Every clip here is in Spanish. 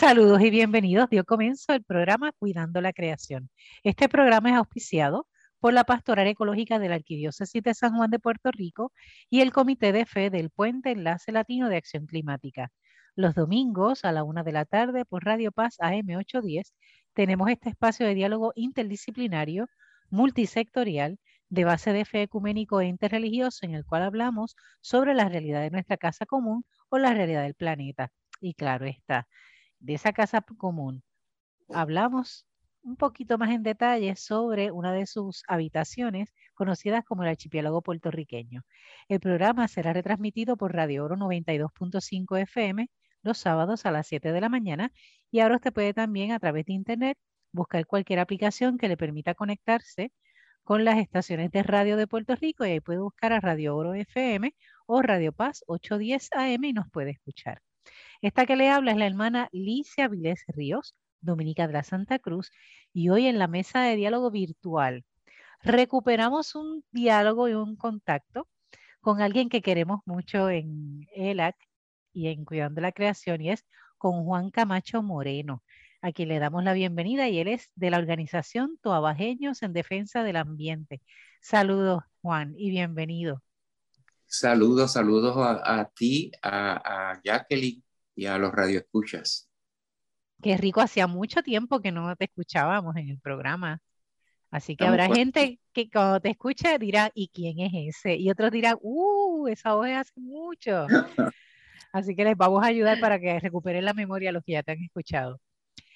Saludos y bienvenidos. Dio comienzo el programa Cuidando la Creación. Este programa es auspiciado por la Pastoral Ecológica de la Arquidiócesis de San Juan de Puerto Rico y el Comité de Fe del Puente Enlace Latino de Acción Climática. Los domingos a la una de la tarde por Radio Paz AM 810 tenemos este espacio de diálogo interdisciplinario, multisectorial, de base de fe ecuménico e interreligioso en el cual hablamos sobre la realidad de nuestra casa común o la realidad del planeta. Y claro está, de esa casa común hablamos un poquito más en detalle sobre una de sus habitaciones conocidas como el archipiélago puertorriqueño. El programa será retransmitido por Radio Oro 92.5 FM los sábados a las 7 de la mañana y ahora usted puede también a través de internet buscar cualquier aplicación que le permita conectarse con las estaciones de radio de Puerto Rico y ahí puede buscar a Radio Oro FM o Radio Paz 810 AM y nos puede escuchar. Esta que le habla es la hermana Licia Vilés Ríos, Dominica de la Santa Cruz, y hoy en la mesa de diálogo virtual recuperamos un diálogo y un contacto con alguien que queremos mucho en ELAC y en Cuidando la Creación, y es con Juan Camacho Moreno, a quien le damos la bienvenida, y él es de la organización Toabajeños en Defensa del Ambiente. Saludos, Juan, y bienvenido. Saludos, saludos a, ti, a, a Jacqueline y a los radioescuchas. Qué rico, hacía mucho tiempo que no te escuchábamos en el programa. Así que habrá gente que cuando te escucha dirá, ¿y quién es ese? Y otros dirán, ¡uh! Esa voz hace mucho. Así que les vamos a ayudar para que recuperen la memoria los que ya te han escuchado.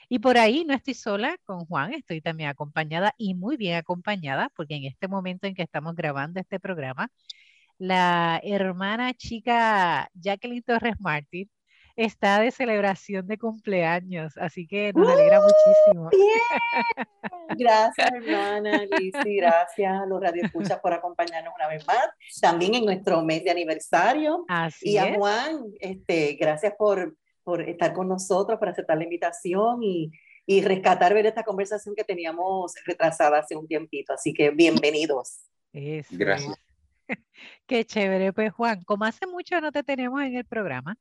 Y por ahí no estoy sola con Juan, estoy también acompañada y muy bien acompañada, porque en este momento en que estamos grabando este programa, la hermana chica Jacqueline Torres Martín está de celebración de cumpleaños, así que nos alegra muchísimo. Gracias, hermana Lizzy, gracias a los radioescuchas por acompañarnos una vez más, también en nuestro mes de aniversario. Así y a Juan, este, gracias por, por estar con nosotros, por aceptar la invitación y, y rescatar ver esta conversación que teníamos retrasada hace un tiempito. Así que bienvenidos. Gracias. Qué chévere, pues Juan, como hace mucho no te tenemos en el programa,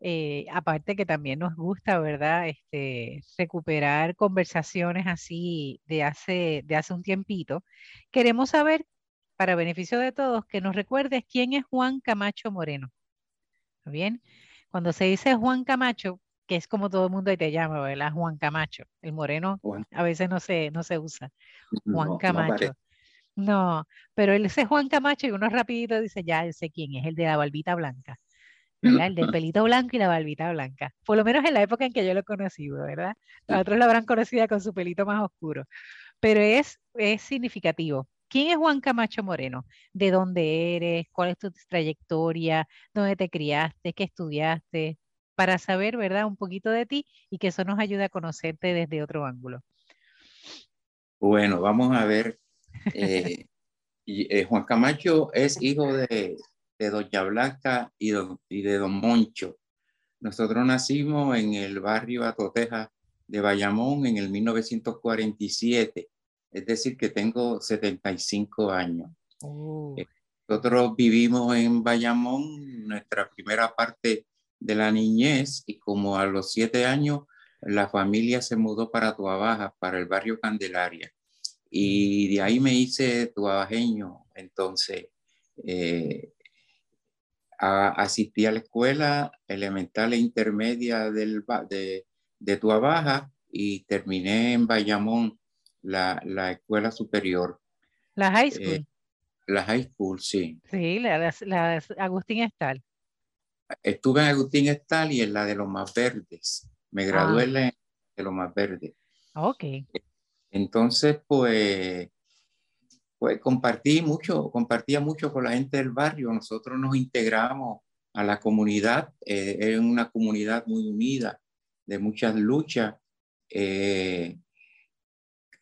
eh, aparte que también nos gusta, ¿verdad? Este, recuperar conversaciones así de hace, de hace un tiempito. Queremos saber, para beneficio de todos, que nos recuerdes quién es Juan Camacho Moreno. ¿Está bien? Cuando se dice Juan Camacho, que es como todo el mundo ahí te llama, ¿verdad? Juan Camacho. El moreno a veces no se, no se usa. Juan Camacho. No, pero él ese Juan Camacho y uno rapidito dice, ya sé quién es, el de la barbita blanca. El del pelito blanco y la barbita blanca. Por lo menos en la época en que yo lo conocí, ¿verdad? Los otros lo habrán conocido con su pelito más oscuro. Pero es, es significativo. ¿Quién es Juan Camacho Moreno? ¿De dónde eres? ¿Cuál es tu trayectoria? ¿Dónde te criaste? ¿Qué estudiaste? Para saber, ¿verdad? Un poquito de ti y que eso nos ayude a conocerte desde otro ángulo. Bueno, vamos a ver. Eh, eh, Juan Camacho es hijo de de Doña Blanca y, de Don Moncho. Nosotros nacimos en el barrio Atoteja de Bayamón en el 1947, es decir, que tengo 75 años. Oh. Eh, nosotros vivimos en Bayamón nuestra primera parte de la niñez y como a los siete años la familia se mudó para Tuabaja, para el barrio Candelaria. Y de ahí me hice tuabajeño. Entonces, eh, asistí a la escuela elemental e intermedia del, de, de Tuabaja y terminé en Bayamón la, la escuela superior. La high school. Eh, la high school, sí. Sí, la, la, Agustín Estal. Estuve en Agustín Estal y en la de los más verdes. Me gradué ah. en la de los más verdes. Ok. Entonces, pues, pues compartí mucho, compartía mucho con la gente del barrio. Nosotros nos integramos a la comunidad, eh, es una comunidad muy unida, de muchas luchas. Eh,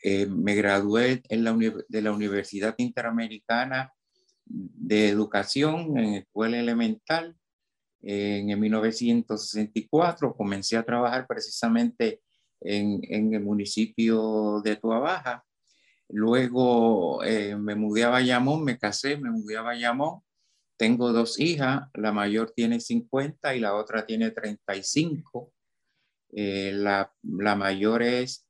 eh, me gradué en la de la Universidad Interamericana de Educación en Escuela Elemental en, 1964. Comencé a trabajar precisamente en, en el municipio de Tuabaja Luego eh, me mudé a Bayamón, me casé, me mudé a Bayamón. Tengo dos hijas, la mayor tiene 50 y la otra tiene 35. la, la, mayor es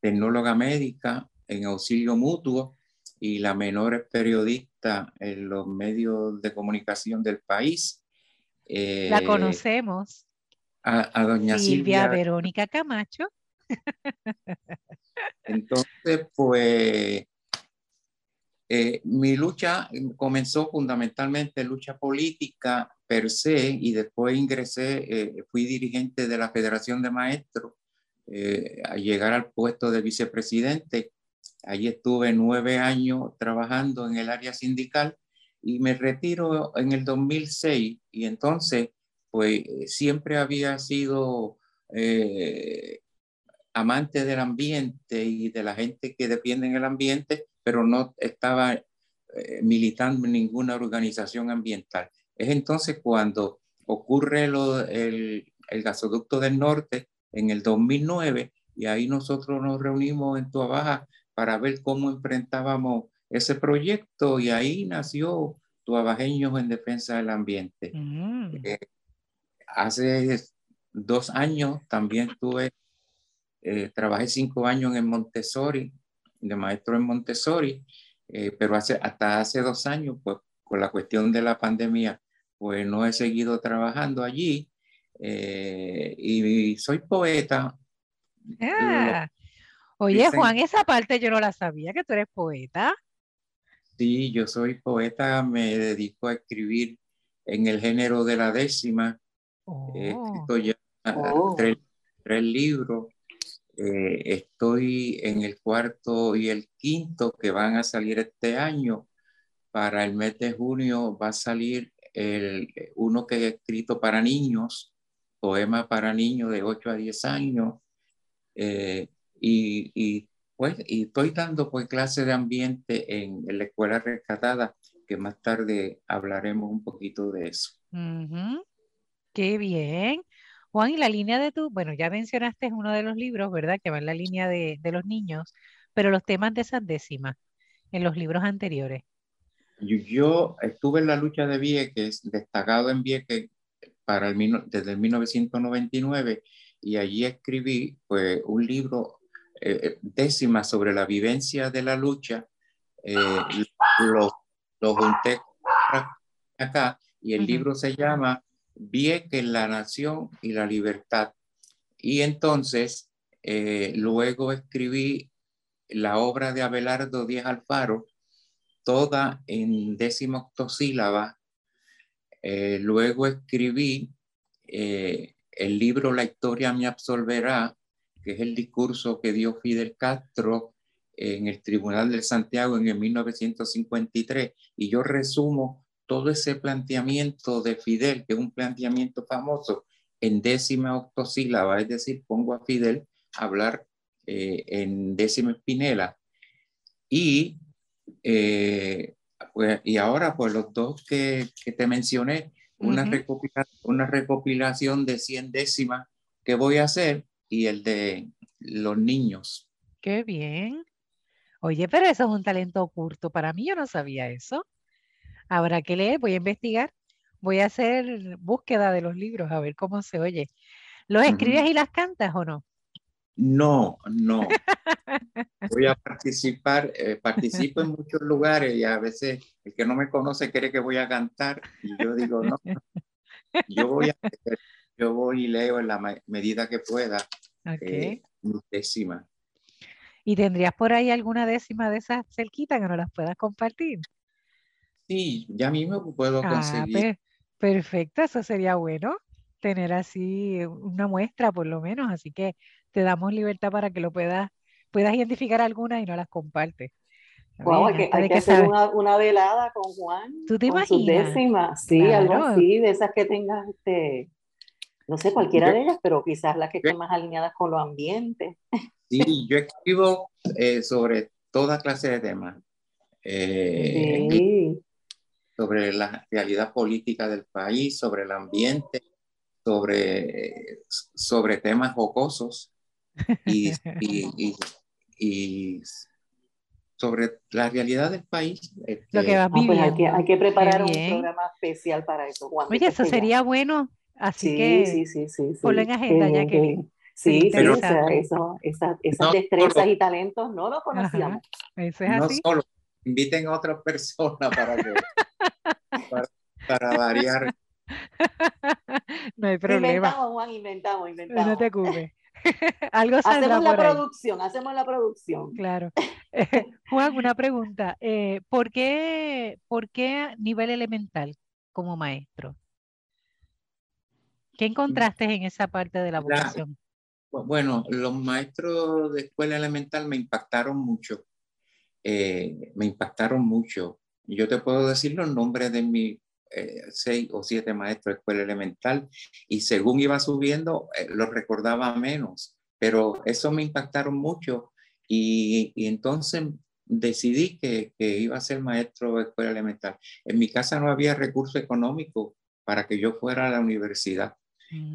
tecnóloga médica en auxilio mutuo y la menor es periodista en los medios de comunicación del país. la conocemos. A, doña Silvia, Silvia Verónica Camacho. Entonces, pues eh, mi lucha comenzó fundamentalmente lucha política per se y después ingresé, eh, fui dirigente de la Federación de Maestros eh, a llegar al puesto de vicepresidente. Allí estuve nueve años trabajando en el área sindical y me retiro en el 2006 y entonces pues siempre había sido amante del ambiente y de la gente que depende en el ambiente, pero no estaba eh, militando en ninguna organización ambiental. Es entonces cuando ocurre el, el, gasoducto del norte en el 2009 y ahí nosotros nos reunimos en Tuabaja para ver cómo enfrentábamos ese proyecto y ahí nació Tuabajeños en Defensa del Ambiente. Mm. Eh, hace dos años también tuve eh, trabajé cinco años en Montessori, de maestro en Montessori, eh, pero hace, hasta hace dos años, pues con la cuestión de la pandemia, pues no he seguido trabajando allí eh, y, soy poeta. Ah. Oye, Juan, esa parte yo no la sabía, que tú eres poeta. Sí, yo soy poeta, me dedico a escribir en el género de la décima. He escrito ya oh. tres, tres libros eh, estoy en el cuarto y el quinto que van a salir este año. Para el mes de junio va a salir el, uno que he escrito para niños, poema para niños de 8 a 10 años. Eh, y, y, pues, y estoy dando pues clase de ambiente en, la escuela rescatada, que más tarde hablaremos un poquito de eso. Qué bien. Juan, y la línea de tu, bueno, ya mencionaste uno de los libros, ¿verdad? Que va en la línea de, los niños, pero los temas de esas décimas en los libros anteriores. Yo, estuve en la lucha de Vieques, destacado en Vieques para el, desde el 1999 y allí escribí pues, un libro eh, eh, décima sobre la vivencia de la lucha. Eh, lo, lo, junté acá y el libro se llama Vieques, la nación y la libertad. Y entonces, eh, luego escribí la obra de Abelardo Díaz Alfaro, toda en décima octosílaba. Eh, luego escribí eh, el libro La historia me absolverá, que es el discurso que dio Fidel Castro en el Tribunal de Santiago en el 1953. Y yo resumo todo ese planteamiento de Fidel, que es un planteamiento famoso, en décima octosílaba, es decir, pongo a Fidel a hablar eh, en décima espinela. Y, eh, pues, y ahora, pues los dos que, que te mencioné, una, recopilación, una recopilación de 100 décimas que voy a hacer y el de los niños. Qué bien. Oye, pero eso es un talento oculto. Para mí yo no sabía eso. Habrá que leer, voy a investigar, voy a hacer búsqueda de los libros, a ver cómo se oye. ¿Los escribes y las cantas o no? No, no. Voy a participar, eh, participo en muchos lugares y a veces el que no me conoce cree que voy a cantar y yo digo, no, yo voy, a, yo voy y leo en la medida que pueda eh, décima. ¿Y tendrías por ahí alguna décima de esas cerquitas que no las puedas compartir? Sí, ya mismo puedo ah, conseguir. perfecto, eso sería bueno, tener así una muestra por lo menos, así que te damos libertad para que lo puedas, puedas identificar algunas y no las compartes. Wow, hay que, hacer una, velada con Juan. ¿Tú te con imaginas? sí, algo así, de esas que tengas, este, no sé, cualquiera de ellas, pero quizás las que estén más alineadas con los ambientes. Sí, yo escribo eh, sobre toda clase de temas. Eh, sí sobre la realidad política del país, sobre el ambiente, sobre, sobre temas jocosos y, y, sobre la realidad del país. Lo que va a vivir. hay, que, hay, que, preparar un programa especial para eso. Oye, eso sería bueno Así que sí, sí, sí, sí. ponlo en agenda, ya que Sí, sí, eso, esas destrezas y talentos no los conocíamos. eso es así. No solo, inviten a otras personas para que para, variar. no hay problema. Inventamos, Juan, inventamos, inventamos. No te ocupes. Algo hacemos la producción, hacemos la producción. Claro. Juan, una pregunta. Eh, ¿por, qué, ¿Por qué nivel elemental como maestro? ¿Qué encontraste en esa parte de la vocación? bueno, los maestros de escuela elemental me impactaron mucho. Eh, me impactaron mucho. Yo te puedo decir los nombres de mis eh, seis o siete maestros de escuela elemental y según iba subiendo eh, los recordaba menos, pero eso me impactaron mucho y, y entonces decidí que, que, iba a ser maestro de escuela elemental. En mi casa no había recurso económico para que yo fuera a la universidad,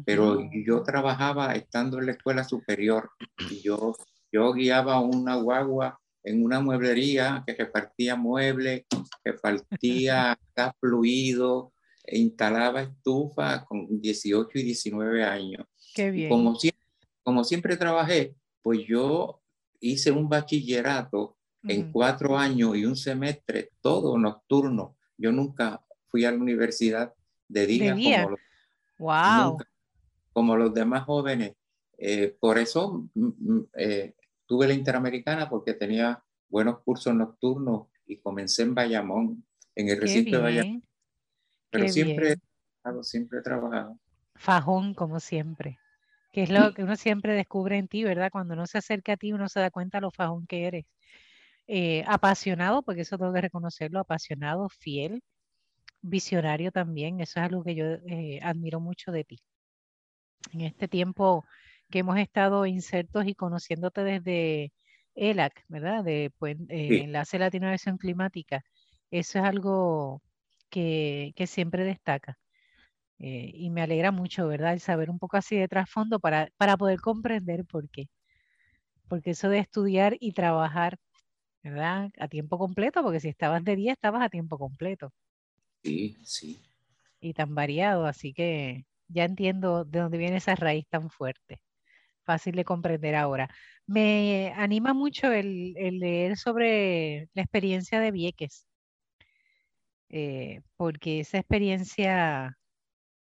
pero yo trabajaba estando en la escuela superior y yo, yo guiaba una guagua en una mueblería que repartía muebles, que partía gas fluido, e instalaba estufa con 18 y 19 años. Qué bien. Como siempre, como siempre trabajé, pues yo hice un bachillerato en cuatro años y un semestre, todo nocturno. Yo nunca fui a la universidad de día, Como, los, wow. como los demás jóvenes. Eh, por eso mm, mm, eh, tuve la Interamericana porque tenía buenos cursos nocturnos y comencé en Bayamón, en el recinto de Bayamón. Pero siempre, siempre he trabajado. Fajón, como siempre. Que es lo que uno siempre descubre en ti, ¿verdad? Cuando uno se acerca a ti, uno se da cuenta lo fajón que eres. Eh, apasionado, porque eso tengo que reconocerlo, apasionado, fiel, visionario también. Eso es algo que yo eh, admiro mucho de ti. En este tiempo que hemos estado insertos y conociéndote desde ELAC, ¿verdad? De pues, eh, Enlace Latino de Acción Climática. Eso es algo que, que siempre destaca. Eh, y me alegra mucho, ¿verdad? El saber un poco así de trasfondo para, para poder comprender por qué. Porque eso de estudiar y trabajar, ¿verdad? A tiempo completo, porque si estabas de día, estabas a tiempo completo. Sí, sí. Y tan variado, así que ya entiendo de dónde viene esa raíz tan fuerte fácil de comprender ahora. Me anima mucho el, leer sobre la experiencia de Vieques, eh, porque esa experiencia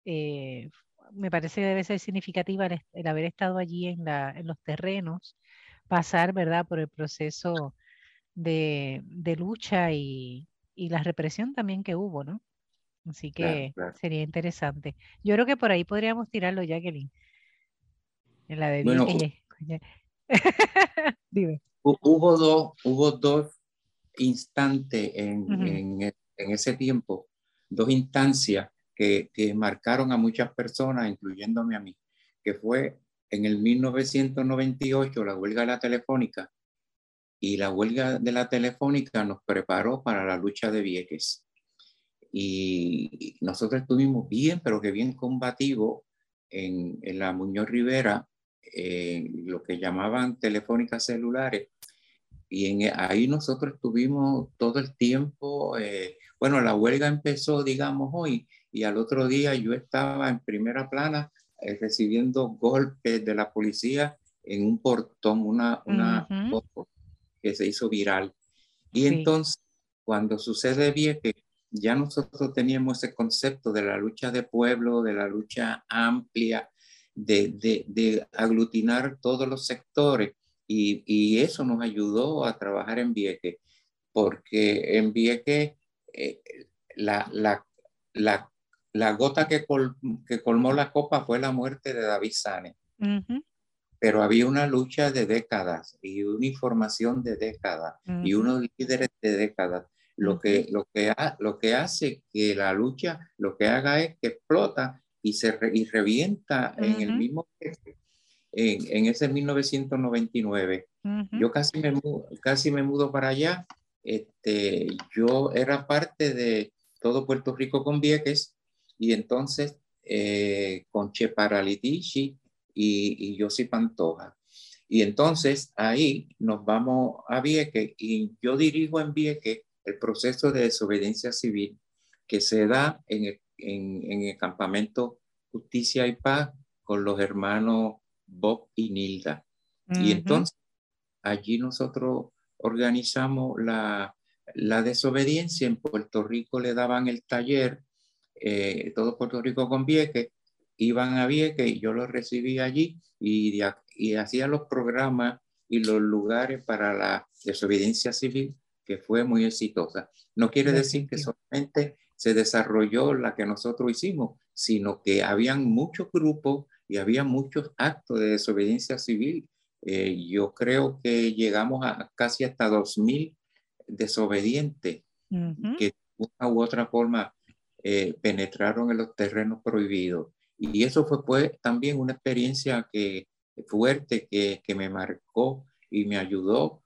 eh, me parece que debe ser significativa el, haber estado allí en, los terrenos, pasar, ¿verdad?, por el proceso de, lucha y, la represión también que hubo, ¿no? Así que sería interesante. Yo creo que por ahí podríamos tirarlo, Jacqueline. En la de bueno, Dime. Hubo dos, hubo dos instantes en, en, ese tiempo, dos instancias que, que, marcaron a muchas personas, incluyéndome a mí, que fue en el 1998 la huelga de la telefónica y la huelga de la telefónica nos preparó para la lucha de Vieques. Y nosotros estuvimos bien, pero que bien combativo en, en la Muñoz Rivera eh, lo que llamaban telefónicas celulares. Y en, ahí nosotros tuvimos todo el tiempo, eh, bueno, la huelga empezó, digamos, hoy, y al otro día yo estaba en primera plana eh, recibiendo golpes de la policía en un portón, una, una foto que se hizo viral. Y entonces, cuando sucede bien que ya nosotros teníamos ese concepto de la lucha de pueblo, de la lucha amplia, de, aglutinar todos los sectores y, eso nos ayudó a trabajar en Vieque, porque en Vieque eh, la, la, gota que, que, colmó la copa fue la muerte de David Sane. Pero había una lucha de décadas y una información de décadas y unos líderes de décadas. Lo que, lo, que lo que hace que la lucha, lo que haga es que explota y, se y revienta en el mismo en, en ese 1999. Yo casi me, casi me mudo para allá. Este, yo era parte de todo Puerto Rico con Vieques y entonces eh, con Che Paralitici y, y soy Pantoja. Y entonces ahí nos vamos a Vieques y yo dirijo en Vieques el proceso de desobediencia civil que se da en el en, el campamento Justicia y Paz con los hermanos Bob y Nilda. Y entonces allí nosotros organizamos la, la, desobediencia. En Puerto Rico le daban el taller, eh, todo Puerto Rico con Vieques, iban a Vieques y yo los recibí allí y, y hacía los programas y los lugares para la desobediencia civil, que fue muy exitosa. No quiere decir que solamente se desarrolló la que nosotros hicimos, sino que habían muchos grupos y había muchos actos de desobediencia civil. Eh, yo creo que llegamos a casi hasta 2.000 desobedientes que de una u otra forma eh, penetraron en los terrenos prohibidos. Y eso fue pues, también una experiencia que, fuerte que, que me marcó y me ayudó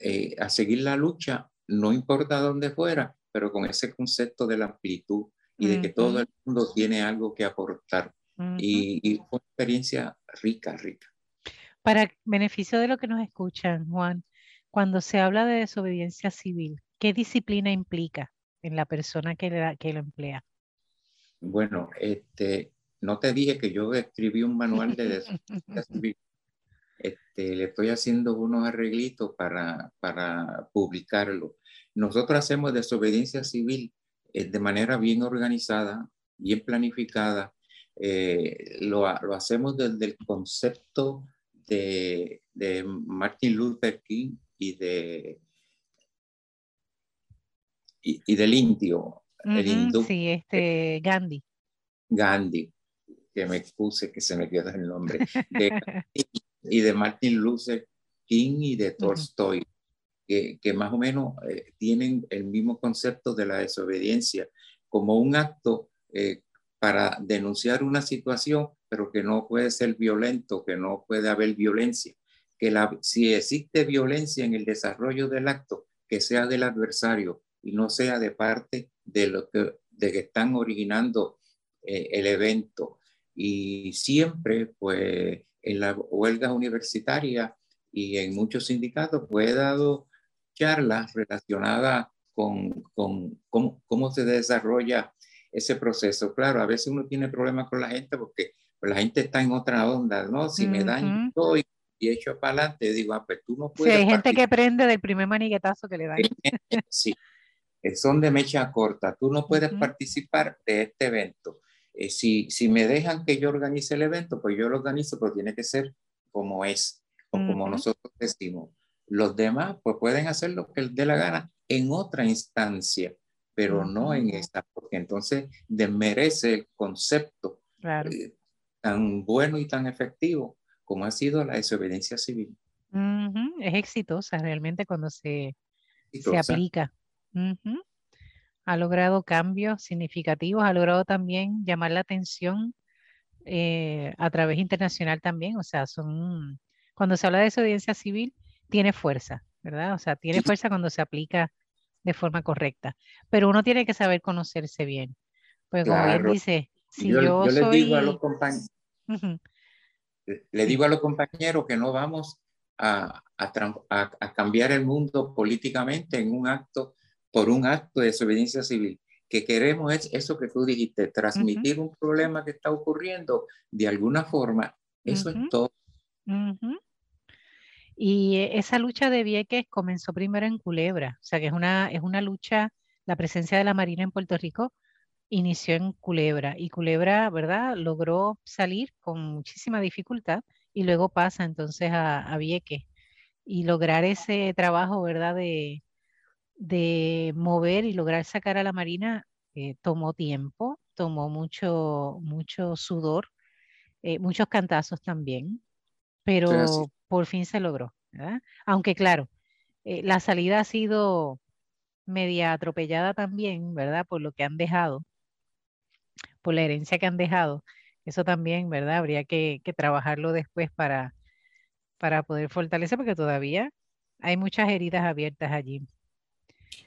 eh, a seguir la lucha, no importa dónde fuera, pero con ese concepto de la amplitud y de que todo el mundo tiene algo que aportar. y, y, fue una experiencia rica, rica. Para beneficio de lo que nos escuchan, Juan, cuando se habla de desobediencia civil, ¿qué disciplina implica en la persona que, que lo emplea? Bueno, este, no te dije que yo escribí un manual de desobediencia civil. Este, le estoy haciendo unos arreglitos para, para publicarlo. Nosotros hacemos desobediencia civil eh, de manera bien organizada, bien planificada. Eh, lo, lo, hacemos desde el concepto de, de Martin Luther King y de y, del indio, el hindú. Sí, este Gandhi. Gandhi, que me expuse que se me quedó el nombre. y de Martin Luther King y de Tolstoy que, más o menos eh, tienen el mismo concepto de la desobediencia como un acto eh, para denunciar una situación, pero que no puede ser violento, que no puede haber violencia, que la, si existe violencia en el desarrollo del acto, que sea del adversario y no sea de parte de lo que, de que están originando eh, el evento. Y siempre, pues, en las huelgas universitarias y en muchos sindicatos, pues he dado charlas relacionadas con, con cómo, cómo, se desarrolla ese proceso. Claro, a veces uno tiene problemas con la gente porque pues, la gente está en otra onda, ¿no? Si me dan todo y, echo para adelante, digo, ah, pues tú no puedes. Sí, hay gente que prende del primer maniguetazo que le dan. Sí, son de mecha corta. Tú no puedes participar de este evento. Eh, si, si me dejan que yo organice el evento, pues yo lo organizo, pero tiene que ser como es o como nosotros decimos. Los demás pues pueden hacer lo que les dé la gana en otra instancia, pero no en esta, porque entonces desmerece el concepto eh, tan bueno y tan efectivo como ha sido la desobediencia civil. Es exitosa realmente cuando se, se aplica. Ha logrado cambios significativos, ha logrado también llamar la atención eh, a través internacional también. O sea, son cuando se habla de desobediencia civil, tiene fuerza, ¿verdad? O sea, tiene fuerza cuando se aplica de forma correcta. Pero uno tiene que saber conocerse bien. Pues como bien dice, si yo, yo, le digo a los compañeros, le digo a los compañeros que no vamos a, a, cambiar el mundo políticamente en un acto, por un acto de desobediencia civil. Que queremos es eso que tú dijiste, transmitir un problema que está ocurriendo de alguna forma. Eso es todo. Y e, esa lucha de Vieques comenzó primero en Culebra, o sea que es una, es una lucha, la presencia de la Marina en Puerto Rico inició en Culebra y Culebra, ¿verdad? Logró salir con muchísima dificultad y luego pasa entonces a, a Vieques y lograr ese trabajo, ¿verdad? De, de mover y lograr sacar a la Marina eh, tomó tiempo, tomó mucho, mucho sudor, eh, muchos cantazos también, pero por fin se logró. Aunque claro, eh, la salida ha sido media atropellada también, ¿verdad? Por lo que han dejado, por la herencia que han dejado. Eso también, ¿verdad? Habría que, trabajarlo después para, para poder fortalecer, porque todavía hay muchas heridas abiertas allí.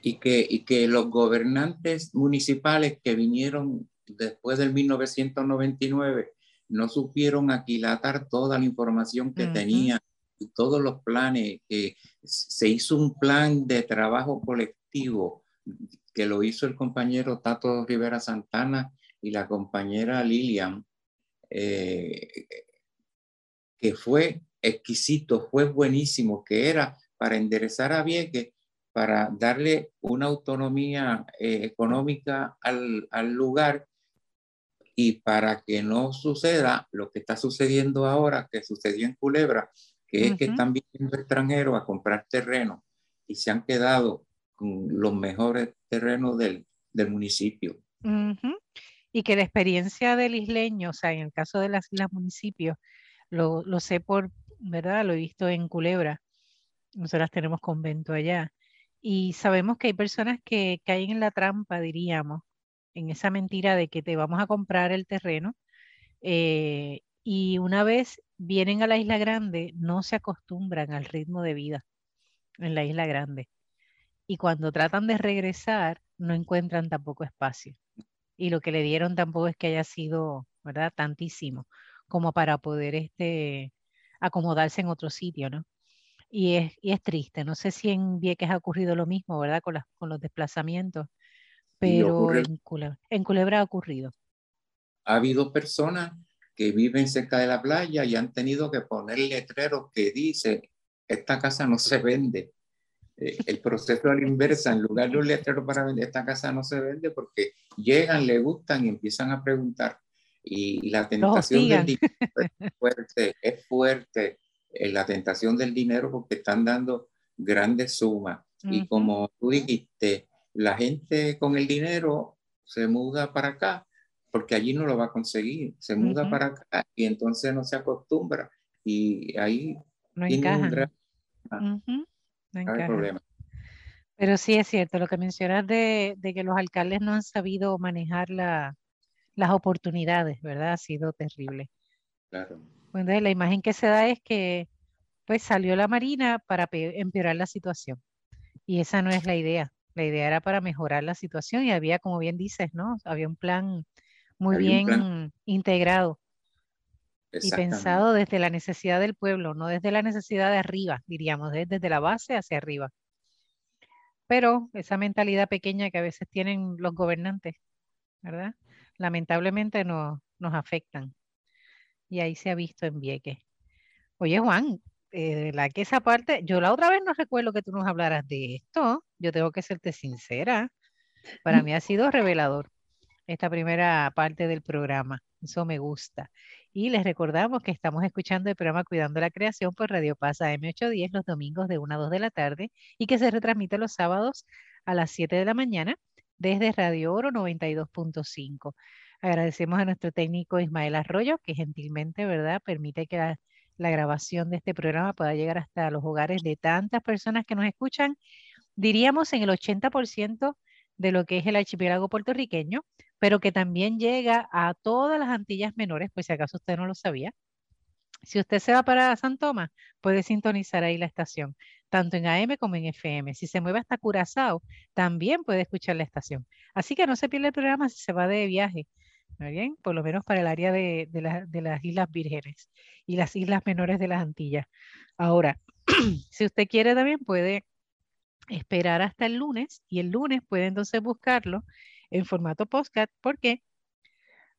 Y que, y que los gobernantes municipales que vinieron después del 1999 no supieron aquilatar toda la información que tenía y todos los planes. que se hizo un plan de trabajo colectivo que lo hizo el compañero Tato Rivera Santana y la compañera Lilian eh, que fue exquisito, fue buenísimo, que era para enderezar a Vieques, para darle una autonomía eh, económica al, al lugar y para que no suceda lo que está sucediendo ahora, que sucedió en Culebra, que es que están viniendo extranjeros a comprar terreno y se han quedado con los mejores terrenos del, del municipio. Y que la experiencia del isleño, o sea, en el caso de las islas municipios, lo, lo sé por, ¿verdad? Lo he visto en Culebra. Nosotras tenemos convento allá. Y sabemos que hay personas que caen en la trampa, diríamos, en esa mentira de que te vamos a comprar el terreno. Eh, y una vez vienen a la isla grande, no se acostumbran al ritmo de vida en la isla grande. Y cuando tratan de regresar, no encuentran tampoco espacio. Y lo que le dieron tampoco es que haya sido, ¿verdad? Tantísimo como para poder este, acomodarse en otro sitio, ¿no? Y es, y es triste. No sé si en Vieques ha ocurrido lo mismo, ¿verdad? Con, las, con los desplazamientos, pero en Culebra, en Culebra ha ocurrido. Ha habido personas que viven cerca de la playa y han tenido que poner letreros que dice, esta casa no se vende. Eh, el proceso a la inversa, en lugar de un letrero para vender, esta casa no se vende porque llegan, le gustan y empiezan a preguntar. Y, la tentación del dinero es fuerte, es fuerte la tentación del dinero porque están dando grandes sumas. Y como tú dijiste, la gente con el dinero se muda para acá porque allí no lo va a conseguir, se muda para acá y entonces no se acostumbra y ahí no tiene un gran, problema. Pero sí es cierto, lo que mencionas de, de, que los alcaldes no han sabido manejar la, las oportunidades, ¿verdad? Ha sido terrible. Claro. Entonces la imagen que se da es que pues salió la Marina para empeorar la situación. Y esa no es la idea. La idea era para mejorar la situación y había, como bien dices, ¿no? Había un plan muy bien integrado y pensado desde la necesidad del pueblo, no desde la necesidad de arriba, diríamos, desde la base hacia arriba. Pero esa mentalidad pequeña que a veces tienen los gobernantes, ¿verdad? Lamentablemente no, nos afectan. Y ahí se ha visto en Vieques. Oye, Juan, eh, la que esa parte, yo la otra vez no recuerdo que tú nos hablaras de esto. Yo tengo que serte sincera. Para mí ha sido revelador esta primera parte del programa. Eso me gusta. Y les recordamos que estamos escuchando el programa Cuidando la Creación por Radio Pasa M810 los domingos de 1 a 2 de la tarde y que se retransmite los sábados a las 7 de la mañana desde Radio Oro 92.5. Agradecemos a nuestro técnico Ismael Arroyo, que gentilmente, ¿verdad?, permite que la, grabación de este programa pueda llegar hasta los hogares de tantas personas que nos escuchan, diríamos en el 80% de lo que es el archipiélago puertorriqueño, pero que también llega a todas las Antillas menores, pues si acaso usted no lo sabía. Si usted se va para San Tomás, puede sintonizar ahí la estación, tanto en AM como en FM. Si se mueve hasta Curazao, también puede escuchar la estación. Así que no se pierda el programa si se va de viaje, ¿muy bien? Por lo menos para el área de, de las Islas Vírgenes y las Islas Menores de las Antillas. Ahora, si usted quiere también puede esperar hasta el lunes y el lunes puede entonces buscarlo en formato podcast porque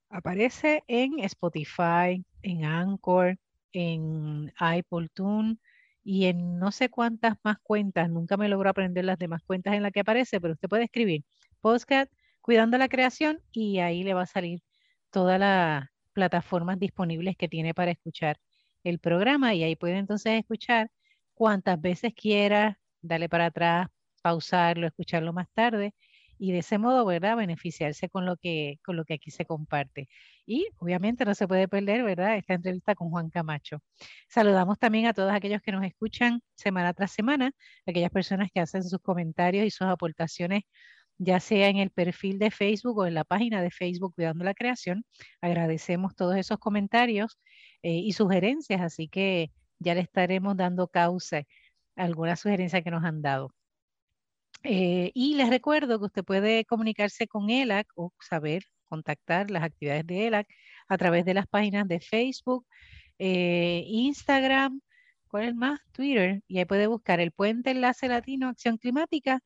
aparece en Spotify, en Anchor, en Apple Tune y en no sé cuántas más cuentas. Nunca me logro aprender las demás cuentas en las que aparece, pero usted puede escribir podcast cuidando la creación y ahí le va a salir todas las plataformas disponibles que tiene para escuchar el programa y ahí puede entonces escuchar cuantas veces quiera, darle para atrás, pausarlo, escucharlo más tarde y de ese modo, ¿verdad? Beneficiarse con lo que, con lo que aquí se comparte. Y obviamente no se puede perder, ¿verdad? Esta entrevista con Juan Camacho. Saludamos también a todos aquellos que nos escuchan semana tras semana, aquellas personas que hacen sus comentarios y sus aportaciones ya sea en el perfil de Facebook o en la página de Facebook Cuidando la Creación. Agradecemos todos esos comentarios eh, y sugerencias, así que ya le estaremos dando causa a algunas sugerencias que nos han dado. Eh, y les recuerdo que usted puede comunicarse con ELAC o saber contactar las actividades de ELAC a través de las páginas de Facebook, eh, Instagram, ¿cuál es más? Twitter, y ahí puede buscar el Puente Enlace Latino Acción Climática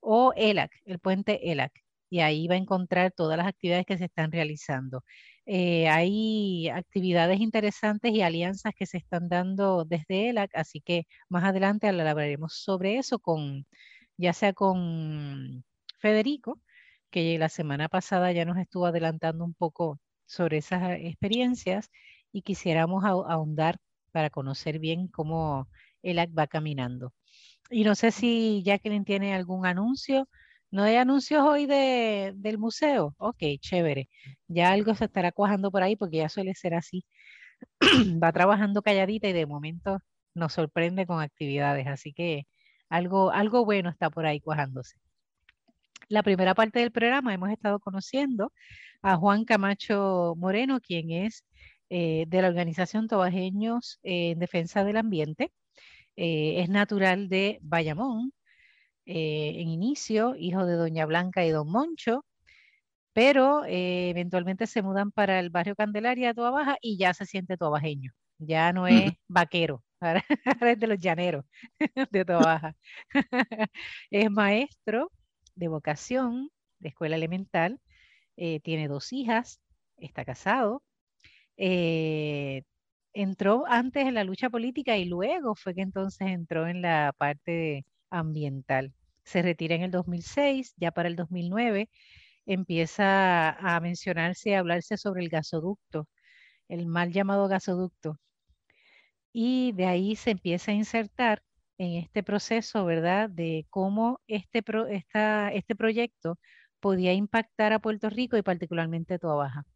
o ELAC, el Puente ELAC, y ahí va a encontrar todas las actividades que se están realizando. Eh, hay actividades interesantes y alianzas que se están dando desde ELAC, así que más adelante hablaremos sobre eso con, ya sea con Federico, que la semana pasada ya nos estuvo adelantando un poco sobre esas experiencias y quisiéramos ahondar para conocer bien cómo ELAC va caminando. Y no sé si Jacqueline tiene algún anuncio ¿No hay anuncios hoy de, del museo? Ok, chévere. Ya algo se estará cuajando por ahí porque ya suele ser así. Va trabajando calladita y de momento nos sorprende con actividades. Así que algo, algo bueno está por ahí cuajándose. La primera parte del programa hemos estado conociendo a Juan Camacho Moreno, quien es eh, de la organización Tobajeños en Defensa del Ambiente. Eh, es natural de Bayamón, eh, en inicio, hijo de doña Blanca y don Moncho, pero eh, eventualmente se mudan para el barrio Candelaria, Toa Baja, y ya se siente tobajeño, ya no es vaquero, ahora, es de los llaneros de Toa Baja. es maestro de vocación de escuela elemental, eh, tiene dos hijas, está casado, entró antes en la lucha política y luego fue que entonces entró en la parte ambiental. Se retira en el 2006, ya para el 2009 empieza a mencionarse, a hablarse sobre el gasoducto, el mal llamado gasoducto. Y de ahí se empieza a insertar en este proceso, ¿verdad?, de cómo este, este proyecto podía impactar a Puerto Rico y particularmente a Toa Baja.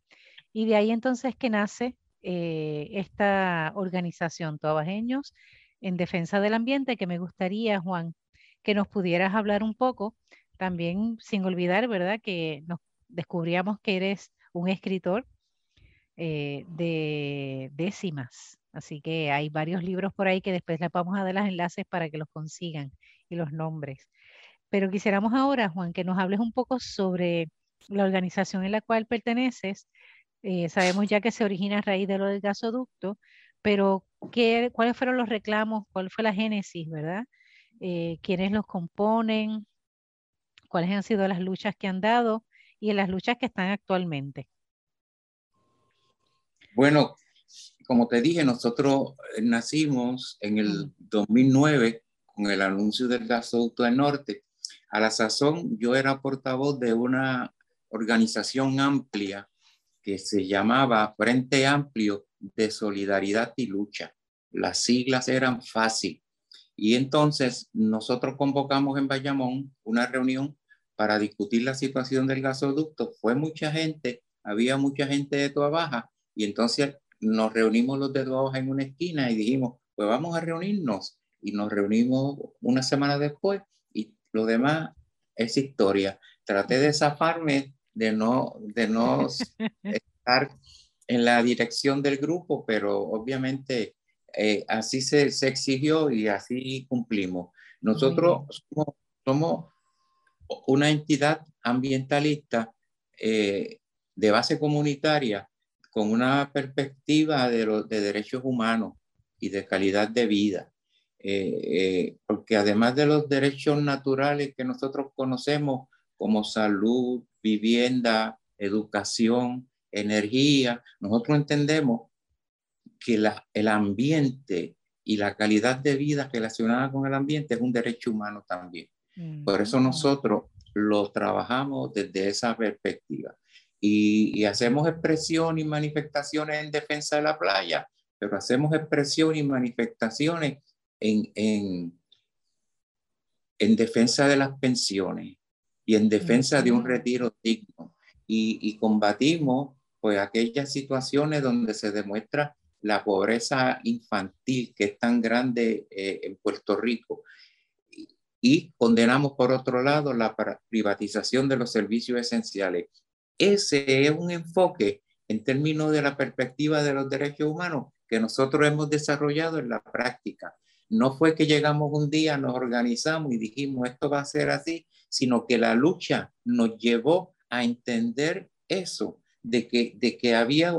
Y de ahí entonces que nace eh, esta organización, Toabajeños en Defensa del Ambiente, que me gustaría, Juan, que nos pudieras hablar un poco, también sin olvidar, ¿verdad? Que nos descubríamos que eres un escritor eh, de décimas. Así que hay varios libros por ahí que después les vamos a dar los enlaces para que los consigan y los nombres. Pero quisiéramos ahora, Juan, que nos hables un poco sobre la organización en la cual perteneces. Eh, sabemos ya que se origina a raíz de lo del gasoducto, pero ¿qué, ¿cuáles fueron los reclamos? ¿Cuál fue la génesis, verdad? eh, quiénes los componen, cuáles han sido las luchas que han dado y las luchas que están actualmente. Bueno, como te dije, nosotros eh, nacimos en el 2009 con el anuncio del gasoducto del norte. A la sazón yo era portavoz de una organización amplia que se llamaba Frente Amplio de Solidaridad y Lucha. Las siglas eran fácil, y entonces nosotros convocamos en Bayamón una reunión para discutir la situación del gasoducto. Fue mucha gente, había mucha gente de Toa Baja y entonces nos reunimos los de Toa Baja en una esquina y dijimos, pues vamos a reunirnos. Y nos reunimos una semana después y lo demás es historia. Traté de zafarme de no, de no estar en la dirección del grupo, pero obviamente eh, así se, exigió y así cumplimos. Nosotros somos, una entidad ambientalista eh, de base comunitaria con una perspectiva de, los, de derechos humanos y de calidad de vida. Eh, porque además de los derechos naturales que nosotros conocemos como salud, vivienda, educación, energía, nosotros entendemos que el ambiente y la calidad de vida relacionada con el ambiente es un derecho humano también. Por eso nosotros lo trabajamos desde esa perspectiva. Y, hacemos expresión y manifestaciones en defensa de la playa, pero hacemos expresión y manifestaciones en, en, en defensa de las pensiones y en defensa de un retiro digno. Y, y combatimos pues aquellas situaciones donde se demuestra la pobreza infantil que es tan grande eh, en Puerto Rico. Y, condenamos, por otro lado, la privatización de los servicios esenciales. Ese es un enfoque en términos de la perspectiva de los derechos humanos que nosotros hemos desarrollado en la práctica. No fue que llegamos un día, nos organizamos y dijimos esto va a ser así, sino que la lucha nos llevó a entender eso, de que, de que había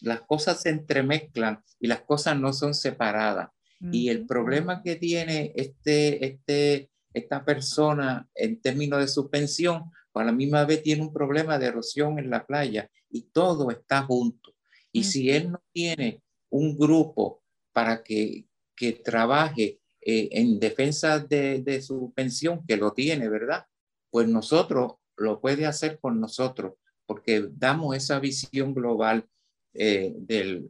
las cosas se entremezclan y las cosas no son separadas. Y el problema que tiene este, este, esta persona en términos de su pensión, a la misma vez tiene un problema de erosión en la playa y todo está junto. Y si él no tiene un grupo para que, que trabaje eh, en defensa de, de, su pensión, que lo tiene, ¿verdad? Pues nosotros lo puede hacer con nosotros, porque damos esa visión global eh, del,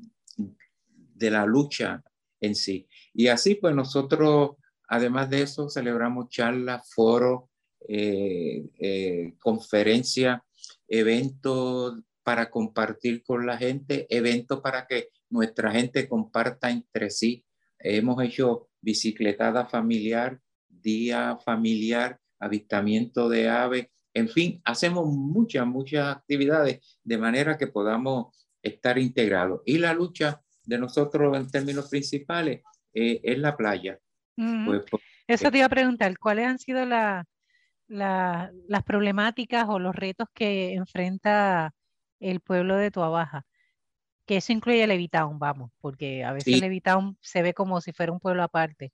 de la lucha en sí. Y así, pues nosotros, además de eso, celebramos charlas, foros, eh, eh, conferencias, eventos para compartir con la gente, eventos para que nuestra gente comparta entre sí. Hemos hecho bicicletada familiar, día familiar, avistamiento de aves, en fin, hacemos muchas, muchas actividades de manera que podamos estar integrados. Y la lucha de nosotros en términos principales eh, es la playa. Pues, Eso te iba a preguntar, ¿cuáles han sido la, las problemáticas o los retos que enfrenta el pueblo de Tuabaja? Que eso incluye Levitown, vamos, porque a veces Levitown se ve como si fuera un pueblo aparte,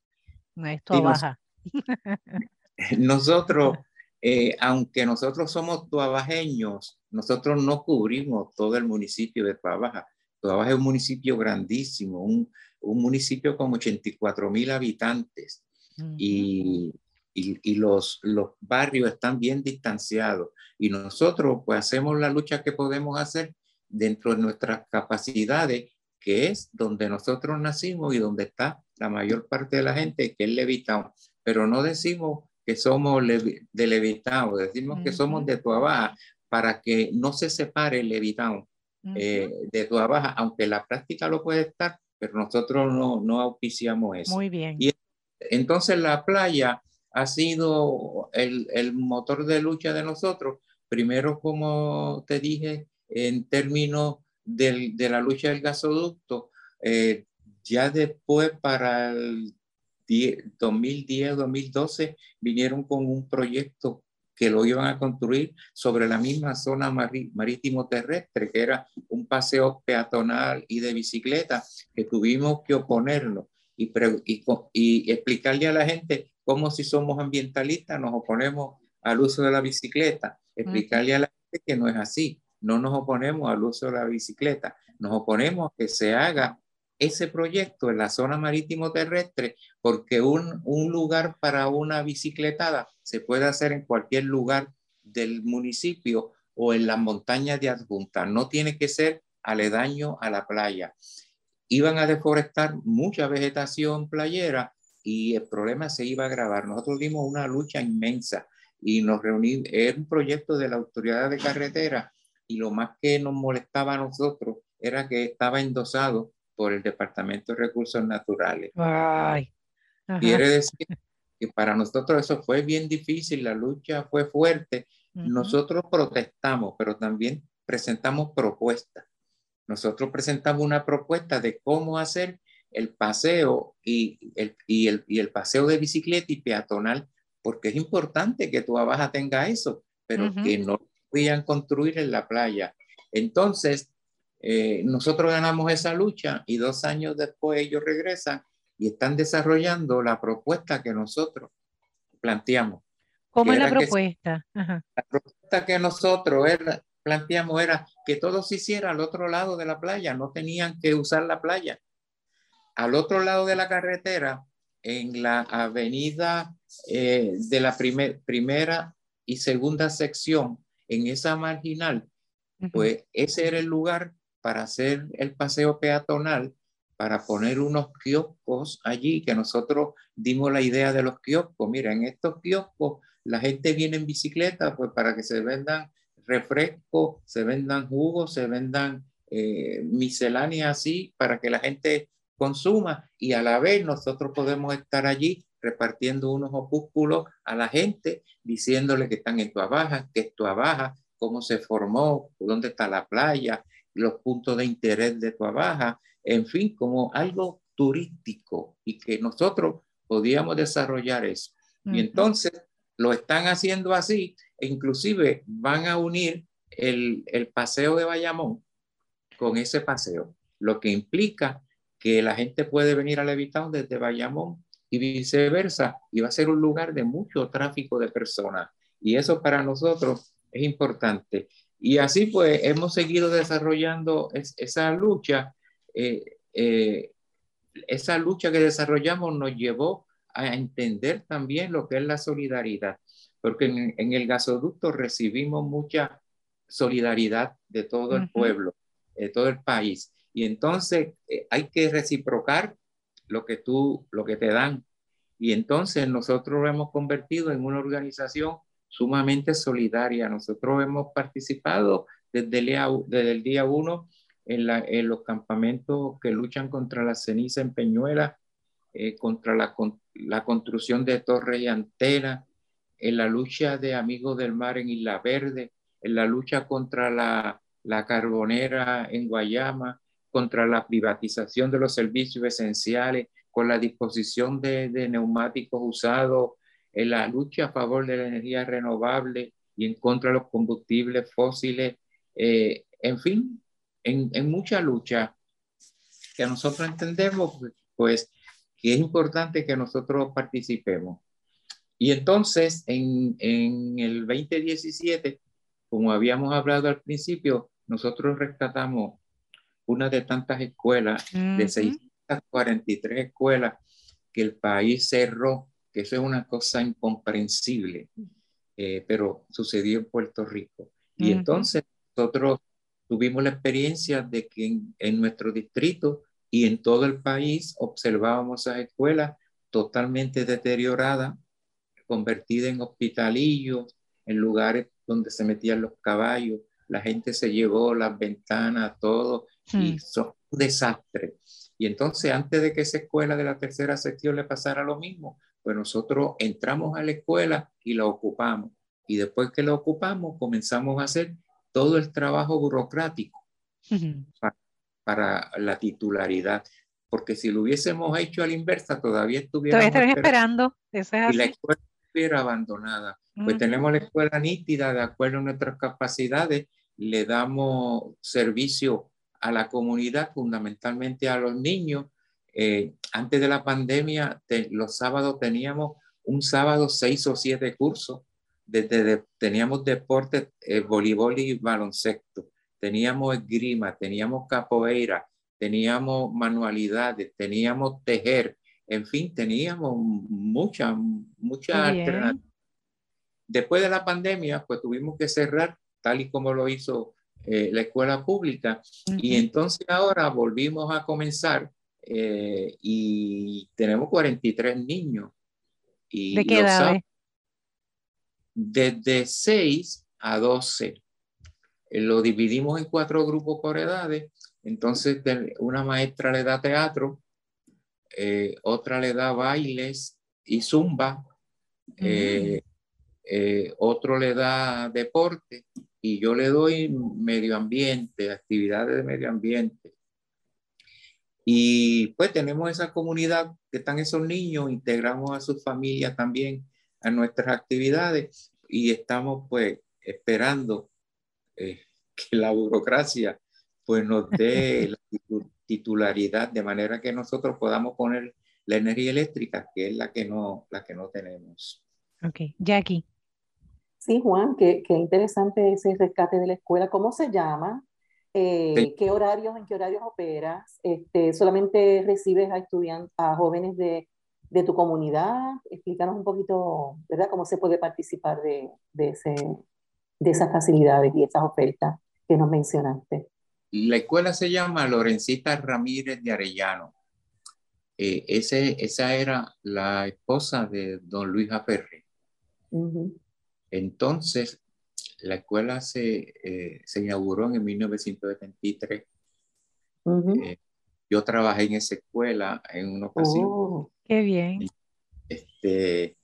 no es Tuabaja. nosotros, eh, aunque nosotros somos tuabajeños, nosotros no cubrimos todo el municipio de Tuabaja. Tuabaja es un municipio grandísimo, un, un municipio con 84 mil habitantes y, y, y, los, los barrios están bien distanciados. Y nosotros pues hacemos la lucha que podemos hacer dentro de nuestras capacidades, que es donde nosotros nacimos y donde está la mayor parte de la gente, que es Levitown. Pero no decimos que somos de Levitown, decimos que somos de Tuabaja para que no se separe Levitown eh, de Tuabaja, aunque la práctica lo puede estar, pero nosotros no, no auspiciamos eso. Muy bien. Y entonces la playa ha sido el, el motor de lucha de nosotros, primero como te dije, en términos del, de la lucha del gasoducto, eh, ya después para el 2010-2012 vinieron con un proyecto que lo iban a construir sobre la misma zona marítimo terrestre, que era un paseo peatonal y de bicicleta, que tuvimos que oponernos y, y, y explicarle a la gente cómo si somos ambientalistas nos oponemos al uso de la bicicleta, explicarle a la gente que no es así, no nos oponemos al uso de la bicicleta, nos oponemos a que se haga ese proyecto en la zona marítimo terrestre, porque un, un lugar para una bicicletada se puede hacer en cualquier lugar del municipio o en las montañas de adjunta, no tiene que ser aledaño a la playa. Iban a deforestar mucha vegetación playera y el problema se iba a agravar. Nosotros dimos una lucha inmensa y nos reunimos, era un proyecto de la autoridad de carretera y lo más que nos molestaba a nosotros era que estaba endosado por el Departamento de Recursos Naturales. Quiere decir que para nosotros eso fue bien difícil, la lucha fue fuerte. Nosotros protestamos, pero también presentamos propuestas. Nosotros presentamos una propuesta de cómo hacer el paseo y el, y el, y el paseo de bicicleta y peatonal, porque es importante que tu abaja tenga eso, pero que no podían construir en la playa. Entonces, eh, nosotros ganamos esa lucha y dos años después ellos regresan y están desarrollando la propuesta que nosotros planteamos. ¿Cómo es la propuesta? La propuesta que nosotros era, planteamos era que todo se hiciera al otro lado de la playa, no tenían que usar la playa. Al otro lado de la carretera, en la avenida eh, de la primera y segunda sección, en esa marginal, pues ese era el lugar para hacer el paseo peatonal, para poner unos kioscos allí, que nosotros dimos la idea de los kioscos. Mira, en estos kioscos la gente viene en bicicleta, pues para que se vendan refrescos, se vendan jugos, se vendan eh, misceláneas así, para que la gente consuma y a la vez nosotros podemos estar allí repartiendo unos opúsculos a la gente, diciéndole que están en Tuabaja, que es Tuabaja, cómo se formó, dónde está la playa, los puntos de interés de Tuabaja, en fin, como algo turístico y que nosotros podíamos desarrollar eso. Y entonces lo están haciendo así inclusive van a unir el, el paseo de Bayamón con ese paseo, lo que implica que la gente puede venir a Levitown desde Bayamón y viceversa, y va a ser un lugar de mucho tráfico de personas. Y eso para nosotros es importante. Y así pues hemos seguido desarrollando esa lucha. Eh, eh, esa lucha que desarrollamos nos llevó a entender también lo que es la solidaridad, porque en, el gasoducto recibimos mucha solidaridad de todo el pueblo, de todo el país. Y entonces eh, hay que reciprocar lo que tú, lo que te dan. Y entonces nosotros lo hemos convertido en una organización sumamente solidaria. Nosotros hemos participado desde el día, desde el día uno en, la, en, los campamentos que luchan contra la ceniza en Peñuela, eh, contra la, la, construcción de torres y antenas, en la lucha de Amigos del Mar en Isla Verde, en la lucha contra la, la carbonera en Guayama, contra la privatización de los servicios esenciales, con la disposición de, de neumáticos usados en la lucha a favor de la energía renovable y en contra de los combustibles fósiles, eh, en fin, en, en, mucha lucha que nosotros entendemos, pues, que es importante que nosotros participemos. Y entonces, en, en el 2017, como habíamos hablado al principio, nosotros rescatamos una de tantas escuelas, de 643 escuelas que el país cerró que eso es una cosa incomprensible, eh, pero sucedió en Puerto Rico. Y entonces nosotros tuvimos la experiencia de que en, nuestro distrito y en todo el país observábamos esas escuelas totalmente deterioradas, convertidas en hospitalillos, en lugares donde se metían los caballos, la gente se llevó las ventanas, todo, y hmm. son un desastre. Y entonces, antes de que esa escuela de la tercera sección le pasara lo mismo, pues nosotros entramos a la escuela y la ocupamos. Y después que la ocupamos, comenzamos a hacer todo el trabajo burocrático para, la titularidad. Porque si lo hubiésemos hecho a la inversa, todavía estuviéramos todavía esperando. y la escuela estuviera abandonada. Pues tenemos la escuela nítida de acuerdo a nuestras capacidades, le damos servicio a la comunidad, fundamentalmente a los niños, eh, antes de la pandemia, los sábados teníamos un sábado seis o siete cursos. Desde teníamos deporte, eh, voleibol y baloncesto. Teníamos esgrima, teníamos capoeira, teníamos manualidades, teníamos tejer. En fin, teníamos muchas, muchas alternativas. Después de la pandemia, pues tuvimos que cerrar, tal y como lo hizo eh, la escuela pública. Y entonces ahora volvimos a comenzar eh, y tenemos 43 niños. Y ¿De qué edad? Desde 6 a 12. Eh, lo dividimos en cuatro grupos por edades. Entonces, una maestra le da teatro, eh, otra le da bailes y zumba, mm. otro le da deporte y yo le doy medio ambiente, actividades de medio ambiente. Y pues tenemos esa comunidad que están esos niños, integramos a sus familias también a nuestras actividades y estamos pues esperando eh, que la burocracia pues nos dé la titularidad de manera que nosotros podamos poner la energía eléctrica, que es la que no, la que no tenemos. Ok, Jackie. Sí, Juan, qué, qué interesante ese rescate de la escuela. ¿Cómo se llama? Eh, ¿Qué horarios, en qué horarios operas? Este, ¿Solamente recibes a estudiantes, a jóvenes de, de, tu comunidad? Explícanos un poquito, ¿verdad? ¿Cómo se puede participar de, de, ese, de esas facilidades y esas ofertas que nos mencionaste? La escuela se llama Lorencita Ramírez de Arellano. Eh, ese, esa era la esposa de don Luis Aferre. Entonces, la escuela se, eh, se inauguró en 1973. Eh, yo trabajé en esa escuela en una ocasión. Oh, qué bien. Este,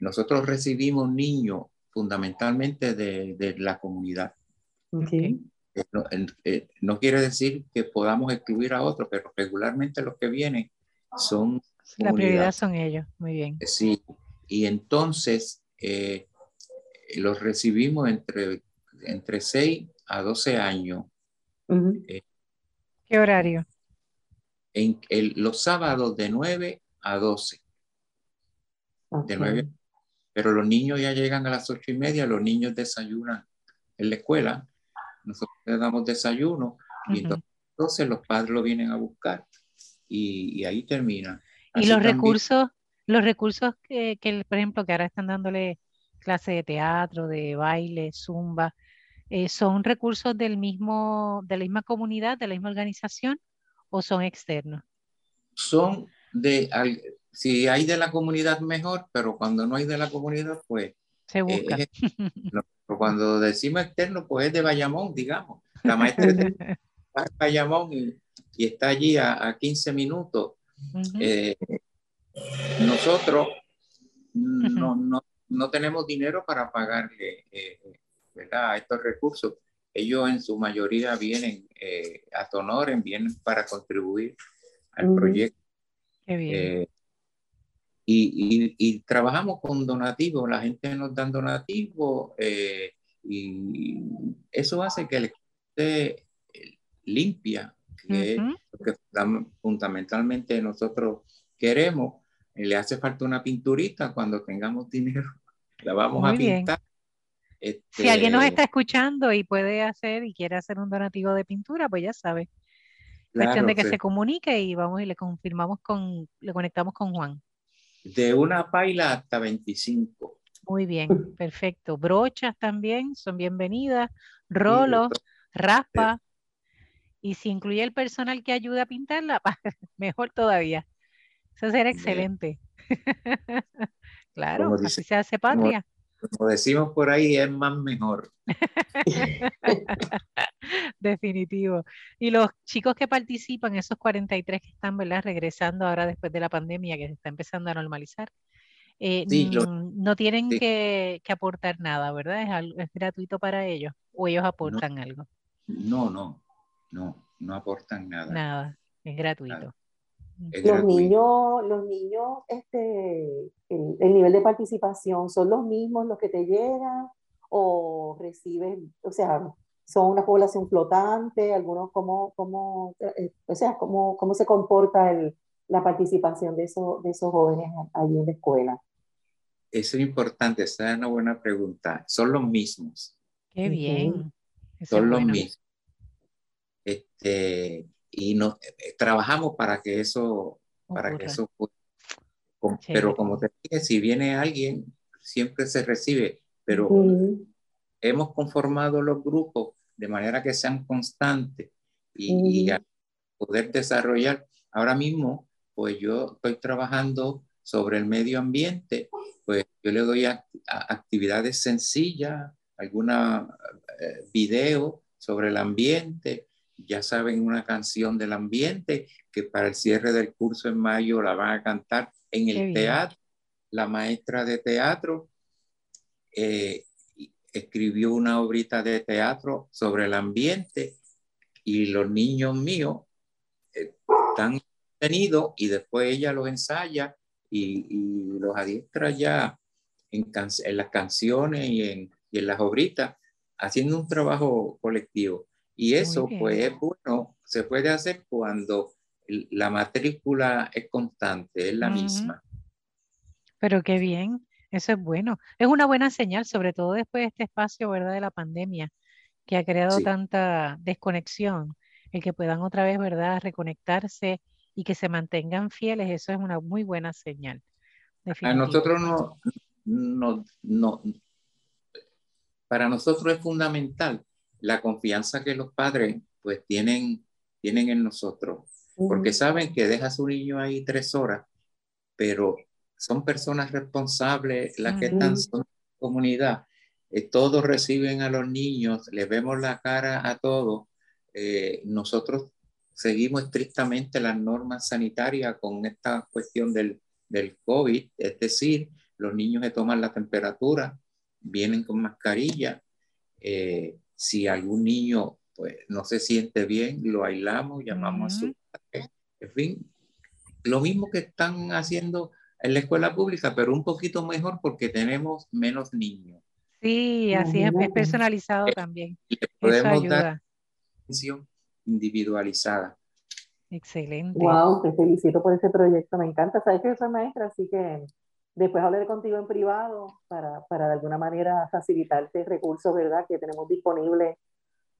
nosotros recibimos niños fundamentalmente de, de la comunidad. Okay. Eh, no, quiere decir que podamos excluir a otros, pero regularmente los que vienen son... La prioridad son ellos, muy bien. Sí, y entonces los recibimos entre, entre 6 a 12 años. Eh, ¿Qué horario? En los sábados de 9 a 12. De 9 pero los niños ya llegan a las ocho y media, los niños desayunan en la escuela, nosotros les damos desayuno y entonces, los padres lo vienen a buscar y, ahí termina. y los recursos, los recursos que, que, por ejemplo, que ahora están dándole clase de teatro, de baile, zumba, eh, ¿son recursos del mismo, de la misma comunidad, de la misma organización o son externos? Son de, si hay de la comunidad mejor, pero cuando no hay de la comunidad, pues... Se busca. cuando decimos externo, pues es de Bayamón, digamos. La maestra es de Bayamón y, está allí a, 15 minutos. Eh, nosotros no, no, no, tenemos dinero para pagarle eh, ¿verdad? estos recursos. Ellos en su mayoría vienen eh, a Tonoren, vienen para contribuir al proyecto. Qué bien. Y, trabajamos con donativos, la gente nos da donativos eh, y eso hace que el esté limpia, que que fundamentalmente nosotros queremos. Le hace falta una pinturita cuando tengamos dinero, la vamos a pintar. si alguien nos este está escuchando y puede hacer y quiere hacer un donativo de pintura, pues ya sabe. Cuestión de que se comunique y vamos y le confirmamos con, le conectamos con Juan. De una paila hasta 25. Muy bien, perfecto. Brochas también son bienvenidas, rolos, raspa. Y si incluye el personal que ayuda a pintarla, mejor todavía. Eso será excelente. claro, así se hace patria como decimos por ahí, es más mejor. Definitivo. Y los chicos que participan, esos 43 que están, ¿verdad? Regresando ahora después de la pandemia que se está empezando a normalizar, eh, no tienen que, aportar nada, ¿verdad? Es, gratuito para ellos o ellos aportan algo. No, no, no, no aportan nada. Nada, es gratuito los niños, los niños, este, el, nivel de participación, ¿son los mismos los que te llegan o reciben, o sea, son una población flotante, algunos cómo, cómo, eh, o sea, cómo, cómo se comporta el, la participación de, esos, de esos jóvenes allí en la escuela? Eso es importante, esa es una buena pregunta. Son los mismos. Qué bien. Son los mismos. Este, y no, eh, trabajamos para que eso, para que eso pero como te dije, si viene alguien, siempre se recibe, pero hemos conformado los grupos de manera que sean constantes y, poder desarrollar. Ahora mismo, pues yo estoy trabajando sobre el medio ambiente, pues yo le doy actividades sencillas, alguna eh, video sobre el ambiente, ya saben una canción del ambiente que para el cierre del curso en mayo la van a cantar en el teatro. La maestra de teatro eh, escribió una obrita de teatro sobre el ambiente y los niños míos eh, están tenidos y después ella los ensaya y, los adiestra ya en, en, las canciones y en, y en las obritas, haciendo un trabajo colectivo. Y eso, pues, es bueno, se puede hacer cuando la matrícula es constante, es la misma. Pero qué bien, eso es bueno. Es una buena señal, sobre todo después de este espacio, ¿verdad?, de la pandemia, que ha creado tanta desconexión, el que puedan otra vez, ¿verdad?, reconectarse y que se mantengan fieles, eso es una muy buena señal. A nosotros no, no, no, para nosotros es fundamental la confianza que los padres pues tienen, tienen en nosotros, porque saben que deja a su niño ahí tres horas, pero son personas responsables las que están en la comunidad. Eh, todos reciben a los niños, les vemos la cara a todos. Eh, nosotros seguimos estrictamente las normas sanitarias con esta cuestión del, del COVID, es decir, los niños se toman la temperatura, vienen con mascarilla, eh, si algún niño pues, no se siente bien, lo aislamos, llamamos a su padre. En fin, lo mismo que están haciendo en la escuela pública, pero un poquito mejor porque tenemos menos niños. Sí, así es, personalizado también. Y podemos dar atención individualizada. Excelente. Wow, te felicito por ese proyecto, me encanta. Sabes que yo soy maestra, así que después hablaré contigo en privado para, para de alguna manera facilitarte recursos, ¿verdad?, que tenemos disponibles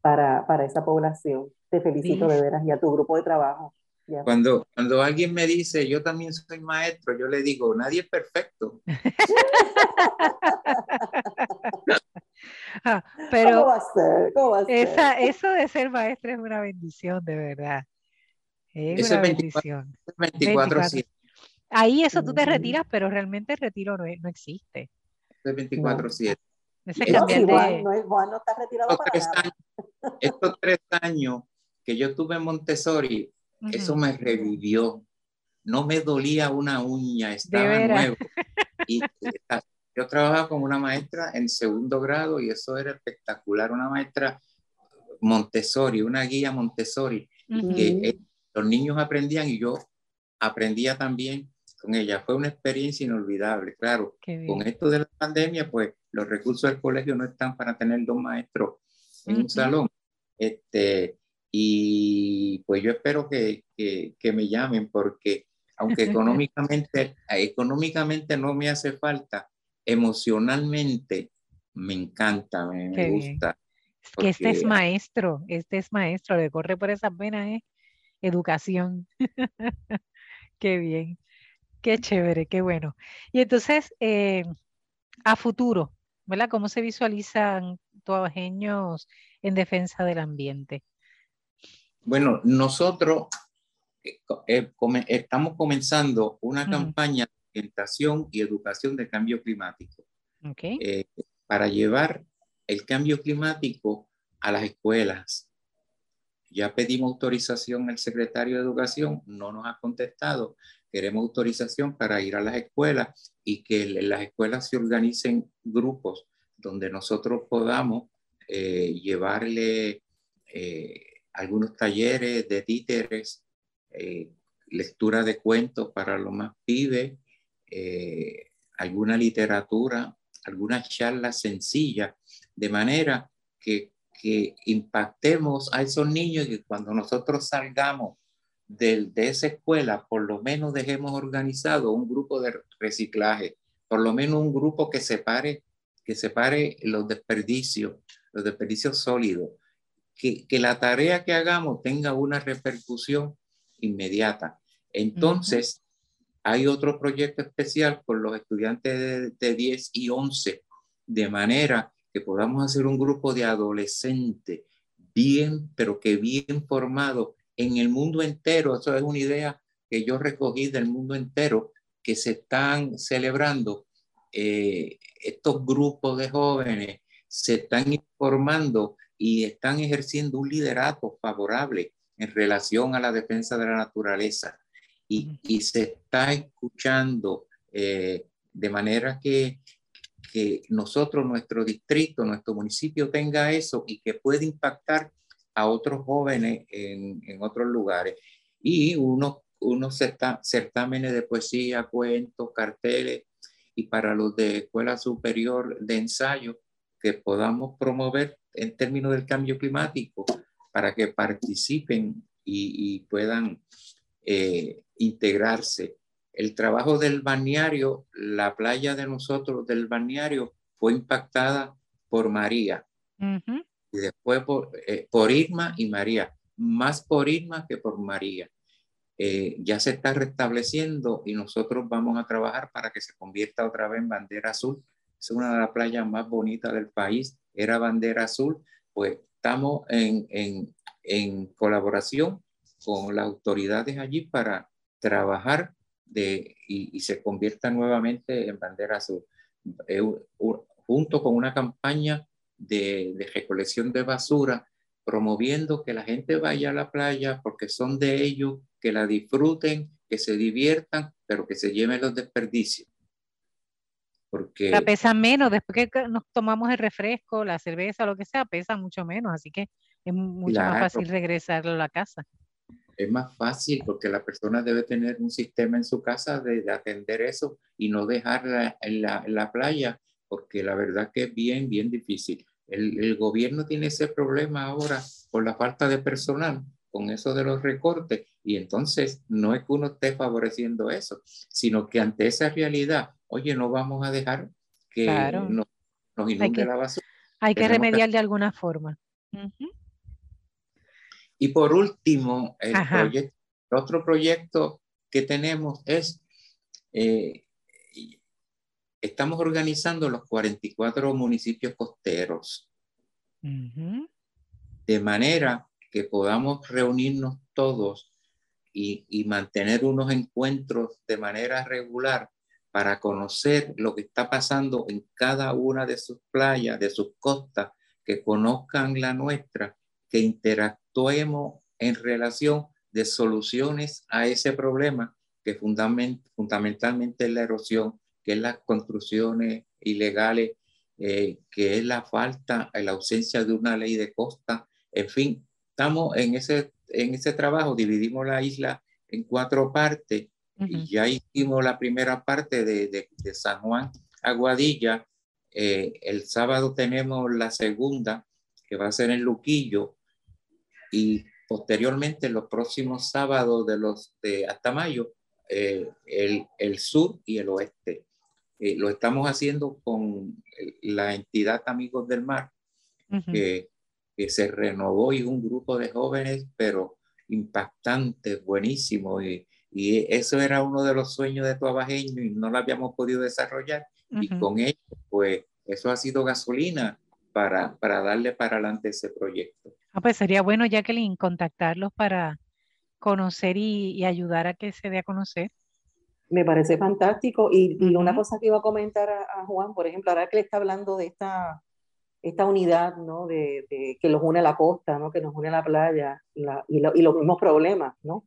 para, para esa población. Te felicito de veras y a tu grupo de trabajo. Cuando, cuando alguien me dice, yo también soy maestro, yo le digo, nadie es perfecto. Ah, pero ¿Cómo va a ser? ¿Cómo va a ser? Esa, eso de ser maestro es una bendición, de verdad. Es una bendición. 24, 24. Ahí eso tú te retiras, pero realmente el retiro no, no existe. Es 24-7. Ese no, Juan, no, Juan no está retirado estos para tres nada. Años, estos tres años que yo tuve en Montessori, eso me revivió. No me dolía una uña, estaba nuevo. Y yo trabajaba con una maestra en segundo grado y eso era espectacular, una maestra Montessori, una guía Montessori, que los niños aprendían y yo aprendía también con ella. Fue una experiencia inolvidable, claro. Con esto de la pandemia, pues los recursos del colegio no están para tener dos maestros en un salón. Este, y pues yo espero que, que, me llamen porque aunque económicamente, económicamente no me hace falta, emocionalmente me encanta, me, gusta. que este es maestro, este es maestro, le corre por esa pena ¿eh? educación. qué bien, qué chévere, qué bueno. Y entonces, eh, a futuro, ¿verdad? ¿Cómo se visualizan años en defensa del ambiente? Bueno, nosotros eh, eh, estamos comenzando una campaña de orientación y educación de cambio climático eh, para llevar el cambio climático a las escuelas. Ya pedimos autorización al secretario de Educación, no nos ha contestado. Queremos autorización para ir a las escuelas y que las escuelas se organicen grupos donde nosotros podamos llevarle algunos talleres de títeres, eh, lectura de cuentos para los más pibes, eh, alguna literatura, alguna charla sencilla, de manera que, que, impactemos a esos niños y que cuando nosotros salgamos de, de esa escuela, por lo menos dejemos organizado un grupo de reciclaje, por lo menos un grupo que separe, que separe los desperdicios, los desperdicios sólidos, que, la tarea que hagamos tenga una repercusión inmediata. Entonces, hay otro proyecto especial con los estudiantes de, 10 y 11, de manera que podamos hacer un grupo de adolescentes bien, pero que bien formado en el mundo entero. Eso es una idea que yo recogí del mundo entero, que se están celebrando eh, estos grupos de jóvenes, se están informando y están ejerciendo un liderato favorable en relación a la defensa de la naturaleza y, y se está escuchando eh, de manera que, que nosotros, nuestro distrito, nuestro municipio tenga eso y que pueda impactar a otros jóvenes en, en otros lugares. Y unos, unos certámenes de poesía, cuentos, carteles, y para los de escuela superior de ensayo, que podamos promover en términos del cambio climático para que participen y, puedan eh, integrarse. El trabajo del balneario, la playa de nosotros del balneario fue impactada por María y después por, eh, Irma y María, más por Irma que por María. Eh, ya se está restableciendo y nosotros vamos a trabajar para que se convierta otra vez en bandera azul. Es una de las playas más bonitas del país, era bandera azul, pues estamos en, en, en colaboración con las autoridades allí para trabajar de, y, se convierta nuevamente en bandera azul, eh, junto con una campaña de, de, recolección de basura, promoviendo que la gente vaya a la playa porque son de ellos, que la disfruten, que se diviertan, pero que se lleven los desperdicios. Porque... pesa menos, después que nos tomamos el refresco, la cerveza, lo que sea, pesa mucho menos, así que es mucho más fácil regresarlo a la casa. Es más fácil porque la persona debe tener un sistema en su casa de, atender eso y no dejarla en la, en la, playa, porque la verdad que es bien, bien difícil. El, el gobierno tiene ese problema ahora por la falta de personal, con eso de los recortes, Y entonces no es que uno esté favoreciendo eso, sino que ante esa realidad, oye, no vamos a dejar que nos, inunde la basura. Hay que remediar de alguna forma. Y por último, el, otro proyecto que tenemos es, eh, estamos organizando los 44 municipios costeros, de manera que podamos reunirnos todos y, mantener unos encuentros de manera regular para conocer lo que está pasando en cada una de sus playas, de sus costas, que conozcan la nuestra, que interactuemos en relación de soluciones a ese problema que fundamentalmente es la erosión, que es las construcciones ilegales, eh, que es la falta, la ausencia de una ley de costa, en fin, estamos en ese en ese trabajo dividimos la isla en cuatro partes y ya hicimos la primera parte de, de, San Juan Aguadilla. Eh, el sábado tenemos la segunda, que va a ser en Luquillo, y posteriormente los próximos sábados de los de hasta mayo, eh, el, el, sur y el oeste. Eh, lo estamos haciendo con la entidad Amigos del Mar, que que se renovó y un grupo de jóvenes, pero impactante, buenísimo. Y, y eso era uno de los sueños de Tuabajeño y no lo habíamos podido desarrollar. Y con ello, pues eso ha sido gasolina para, para darle para adelante ese proyecto. Ah, pues sería bueno, Jacqueline, contactarlos para conocer y, ayudar a que se dé a conocer. Me parece fantástico. Y, y una cosa que iba a comentar a, Juan, por ejemplo, ahora que le está hablando de esta esta unidad ¿no? de, que los une a la costa, ¿no? que nos une a la playa y, y, los mismos problemas. ¿no?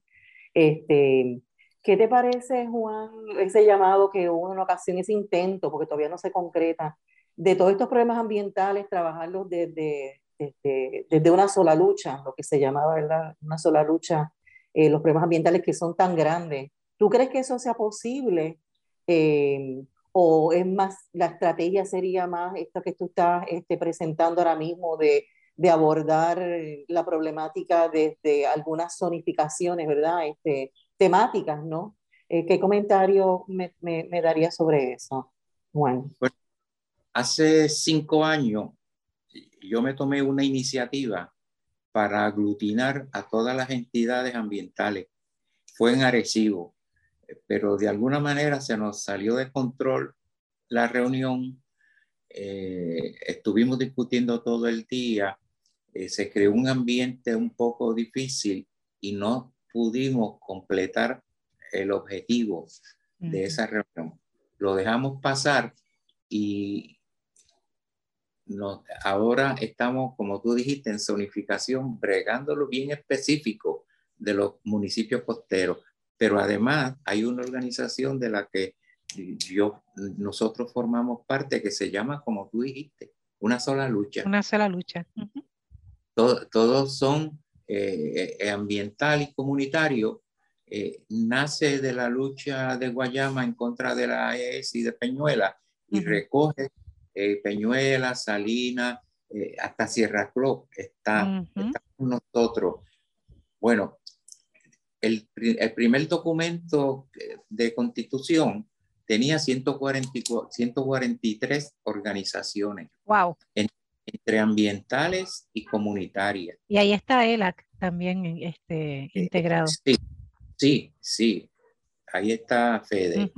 Este, ¿Qué te parece, Juan, ese llamado que hubo en una ocasión, ese intento, porque todavía no se concreta, de todos estos problemas ambientales, trabajarlos desde, desde, desde una sola lucha, lo que se llamaba, ¿verdad? Una sola lucha, eh, los problemas ambientales que son tan grandes. ¿Tú crees que eso sea posible? Eh, o es más, la estrategia sería más esto que tú estás este, presentando ahora mismo de, abordar la problemática desde algunas zonificaciones, ¿verdad? Este, temáticas, ¿no? Eh, ¿Qué comentario me, me, daría sobre eso? Bueno, hace cinco años yo me tomé una iniciativa para aglutinar a todas las entidades ambientales. Fue en Arecibo pero de alguna manera se nos salió de control la reunión, eh, estuvimos discutiendo todo el día, eh, se creó un ambiente un poco difícil y no pudimos completar el objetivo de esa reunión. Lo dejamos pasar y ahora estamos, como tú dijiste, en zonificación, bregándolo bien específico de los municipios costeros pero además hay una organización de la que yo, nosotros formamos parte que se llama, como tú dijiste, una sola lucha. Una sola lucha. todos son eh, eh, ambiental y comunitario. Eh, nace de la lucha de Guayama en contra de la ES y de Peñuela y recoge Peñuela, Salina, hasta Sierra Club está, está con nosotros. Bueno, el, primer documento de constitución tenía 143 organizaciones. Wow. entre ambientales y comunitarias. Y ahí está ELAC también este, eh, integrado. Sí, sí, sí. Ahí está Fede.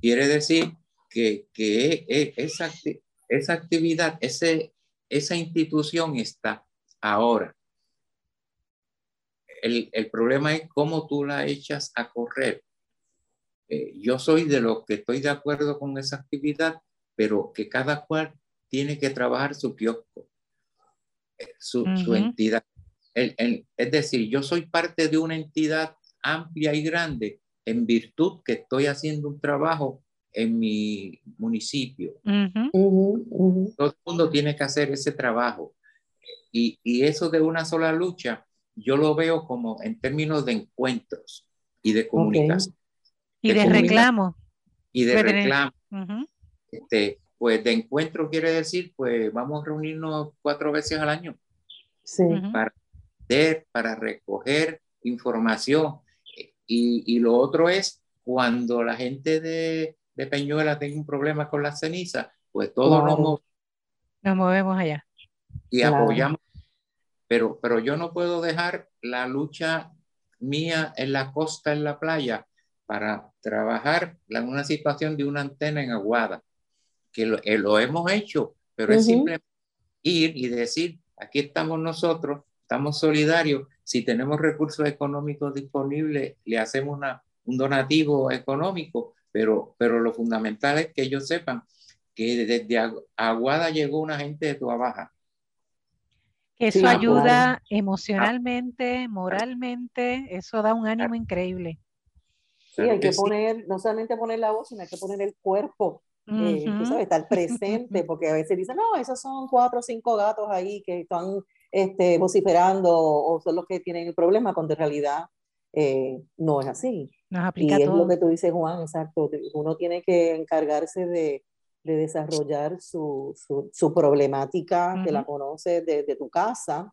Quiere decir que, que e, esa, esa actividad, ese, esa institución está ahora el, el, problema es cómo tú la echas a correr. Eh, yo soy de los que estoy de acuerdo con esa actividad, pero que cada cual tiene que trabajar su kiosco, eh, su, su entidad. es decir, yo soy parte de una entidad amplia y grande en virtud que estoy haciendo un trabajo en mi municipio. Todo el mundo tiene que hacer ese trabajo. Y, y, eso de una sola lucha yo lo veo como en términos de encuentros y de comunicación. Y de, reclamo. Y de reclamo. este, pues de encuentro quiere decir, pues vamos a reunirnos cuatro veces al año. Sí. Para ver, para recoger información. Y, y lo otro es cuando la gente de, de Peñuela tenga un problema con la ceniza, pues todos nos, nos, movemos allá. Y apoyamos. Pero, pero yo no puedo dejar la lucha mía en la costa, en la playa, para trabajar en una situación de una antena en Aguada, que lo, eh, lo hemos hecho, pero es simplemente ir y decir, aquí estamos nosotros, estamos solidarios, si tenemos recursos económicos disponibles, le hacemos una, un donativo económico, pero, pero lo fundamental es que ellos sepan que desde Aguada llegó una gente de Tua Eso ayuda emocionalmente, moralmente, eso da un ánimo increíble. Sí, hay que poner, no solamente poner la voz, sino hay que poner el cuerpo, eh, sabes, estar presente, porque a veces dicen, no, esos son cuatro o cinco gatos ahí que están este, vociferando o son los que tienen el problema, cuando en realidad eh, no es así. Nos aplica y es lo que tú dices, Juan, exacto. Uno tiene que encargarse de, de desarrollar su, su, su problemática, que la conoces desde tu casa,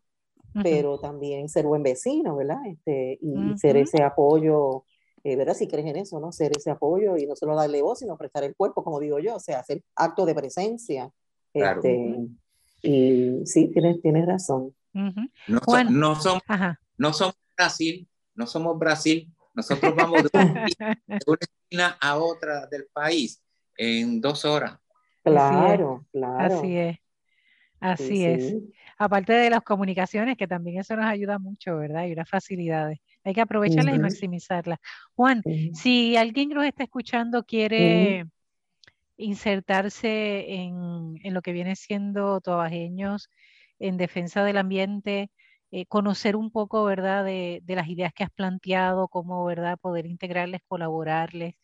pero también ser buen vecino, ¿verdad? Este, y ser ese apoyo, eh, ¿verdad? Si crees en eso, ¿no? Ser ese apoyo y no solo darle voz, sino prestar el cuerpo, como digo yo, o sea, hacer acto de presencia. Claro. Este, y sí, tienes, tienes razón. no, no, somos, no somos Brasil, no somos Brasil, nosotros vamos de una, esquina a otra del país en dos horas. Claro, claro. Así es. Así es. Aparte de las comunicaciones, que también eso nos ayuda mucho, ¿verdad? Y las facilidades. Hay que aprovecharlas y maximizarlas. Juan, si alguien que nos está escuchando quiere insertarse en, en, lo que viene siendo Tobajeños en defensa del ambiente, eh, conocer un poco, ¿verdad?, de, de, las ideas que has planteado, cómo, ¿verdad?, poder integrarles, colaborarles,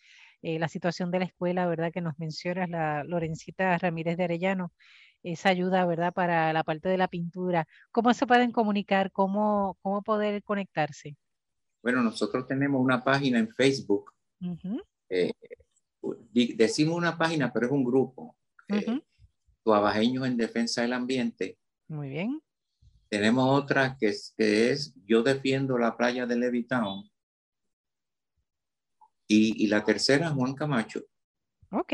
eh, la situación de la escuela, ¿verdad?, que nos mencionas, la Lorencita Ramírez de Arellano, esa ayuda, ¿verdad?, para la parte de la pintura. ¿Cómo se pueden comunicar? ¿Cómo, cómo poder conectarse? Bueno, nosotros tenemos una página en Facebook. eh, decimos una página, pero es un grupo. Uh -huh. eh, en Defensa del Ambiente. Muy bien. Tenemos otra que es, que es Yo defiendo la playa de Levitown. Y, y, la tercera, Juan Camacho. Ok.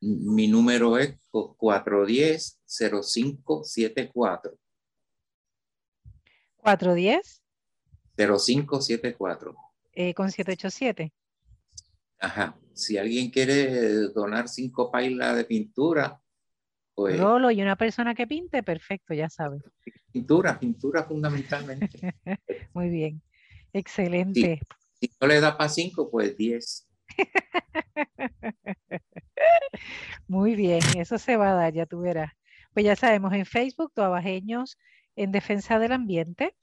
Mi número es 410-0574. 410 0574. Eh, con 787. Ajá. Si alguien quiere donar cinco pailas de pintura, pues. Rolo y una persona que pinte, perfecto, ya sabe. Pintura, pintura fundamentalmente. Muy bien. Excelente. Si no le da para cinco, pues 10. Muy bien, eso se va a dar, ya tú verás. Pues ya sabemos, en Facebook, Tuabajeños en Defensa del Ambiente.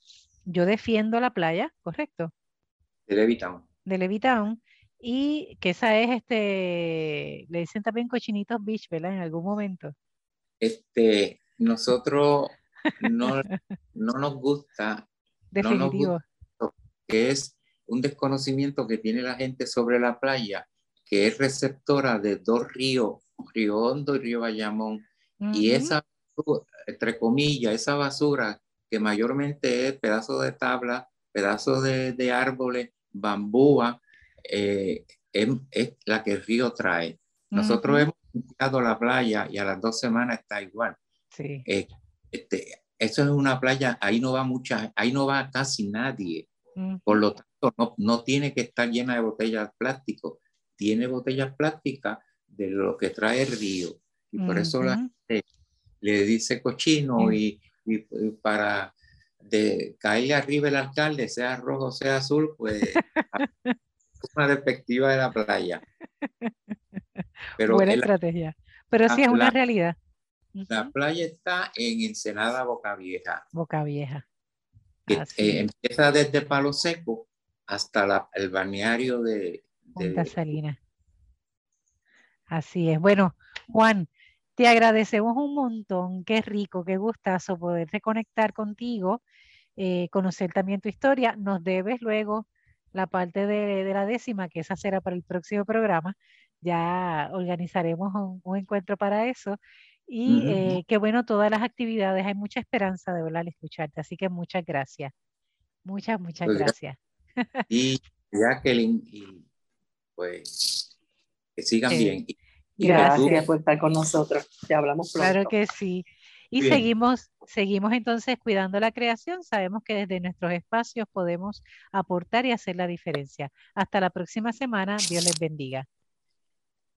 Yo defiendo la playa, ¿correcto? De Levitown. De Levitown. Y que esa es, este, le dicen también Cochinitos Beach, ¿verdad? En algún momento. Este, nosotros no, no nos gusta. Definitivo. No nos gusta, que es un desconocimiento que tiene la gente sobre la playa, que es receptora de dos ríos, Río Hondo y Río Bayamón. Uh -huh. Y esa, entre comillas, esa basura que mayormente es pedazos de tabla, pedazos de, de árboles, bambúa, eh, es, es, la que el río trae. Nosotros uh -huh. hemos limpiado la playa y a las dos semanas está igual. Sí. Eh, este, eso es una playa, ahí no va mucha, ahí no va casi nadie. Uh -huh. Por lo tanto, no, no, tiene que estar llena de botellas de plástico, tiene botellas plásticas de lo que trae el río. Y por uh -huh. eso la gente le dice cochino y, y, y, para de caerle arriba el alcalde, sea rojo, sea azul, pues una perspectiva de la playa. Pero Buena estrategia. Pero sí es una realidad. La playa está en Ensenada Boca Vieja. Boca Vieja. Que, eh, empieza desde Palo Seco hasta la, el balneario de, de Punta Salina. Así es. Bueno, Juan, te agradecemos un montón. Qué rico, qué gustazo poder reconectar contigo, eh, conocer también tu historia. Nos debes luego la parte de, de, la décima, que esa será para el próximo programa. Ya organizaremos un, un encuentro para eso. Y uh -huh. eh, qué bueno todas las actividades. Hay mucha esperanza de verdad al escucharte. Así que muchas gracias. Muchas, muchas pues gracias. Y Jacqueline, y pues que sigan bien. Gracias por estar con nosotros. Te hablamos pronto. Claro que sí. Y seguimos, seguimos entonces cuidando la creación. Sabemos que desde nuestros espacios podemos aportar y hacer la diferencia. Hasta la próxima semana. Dios les bendiga.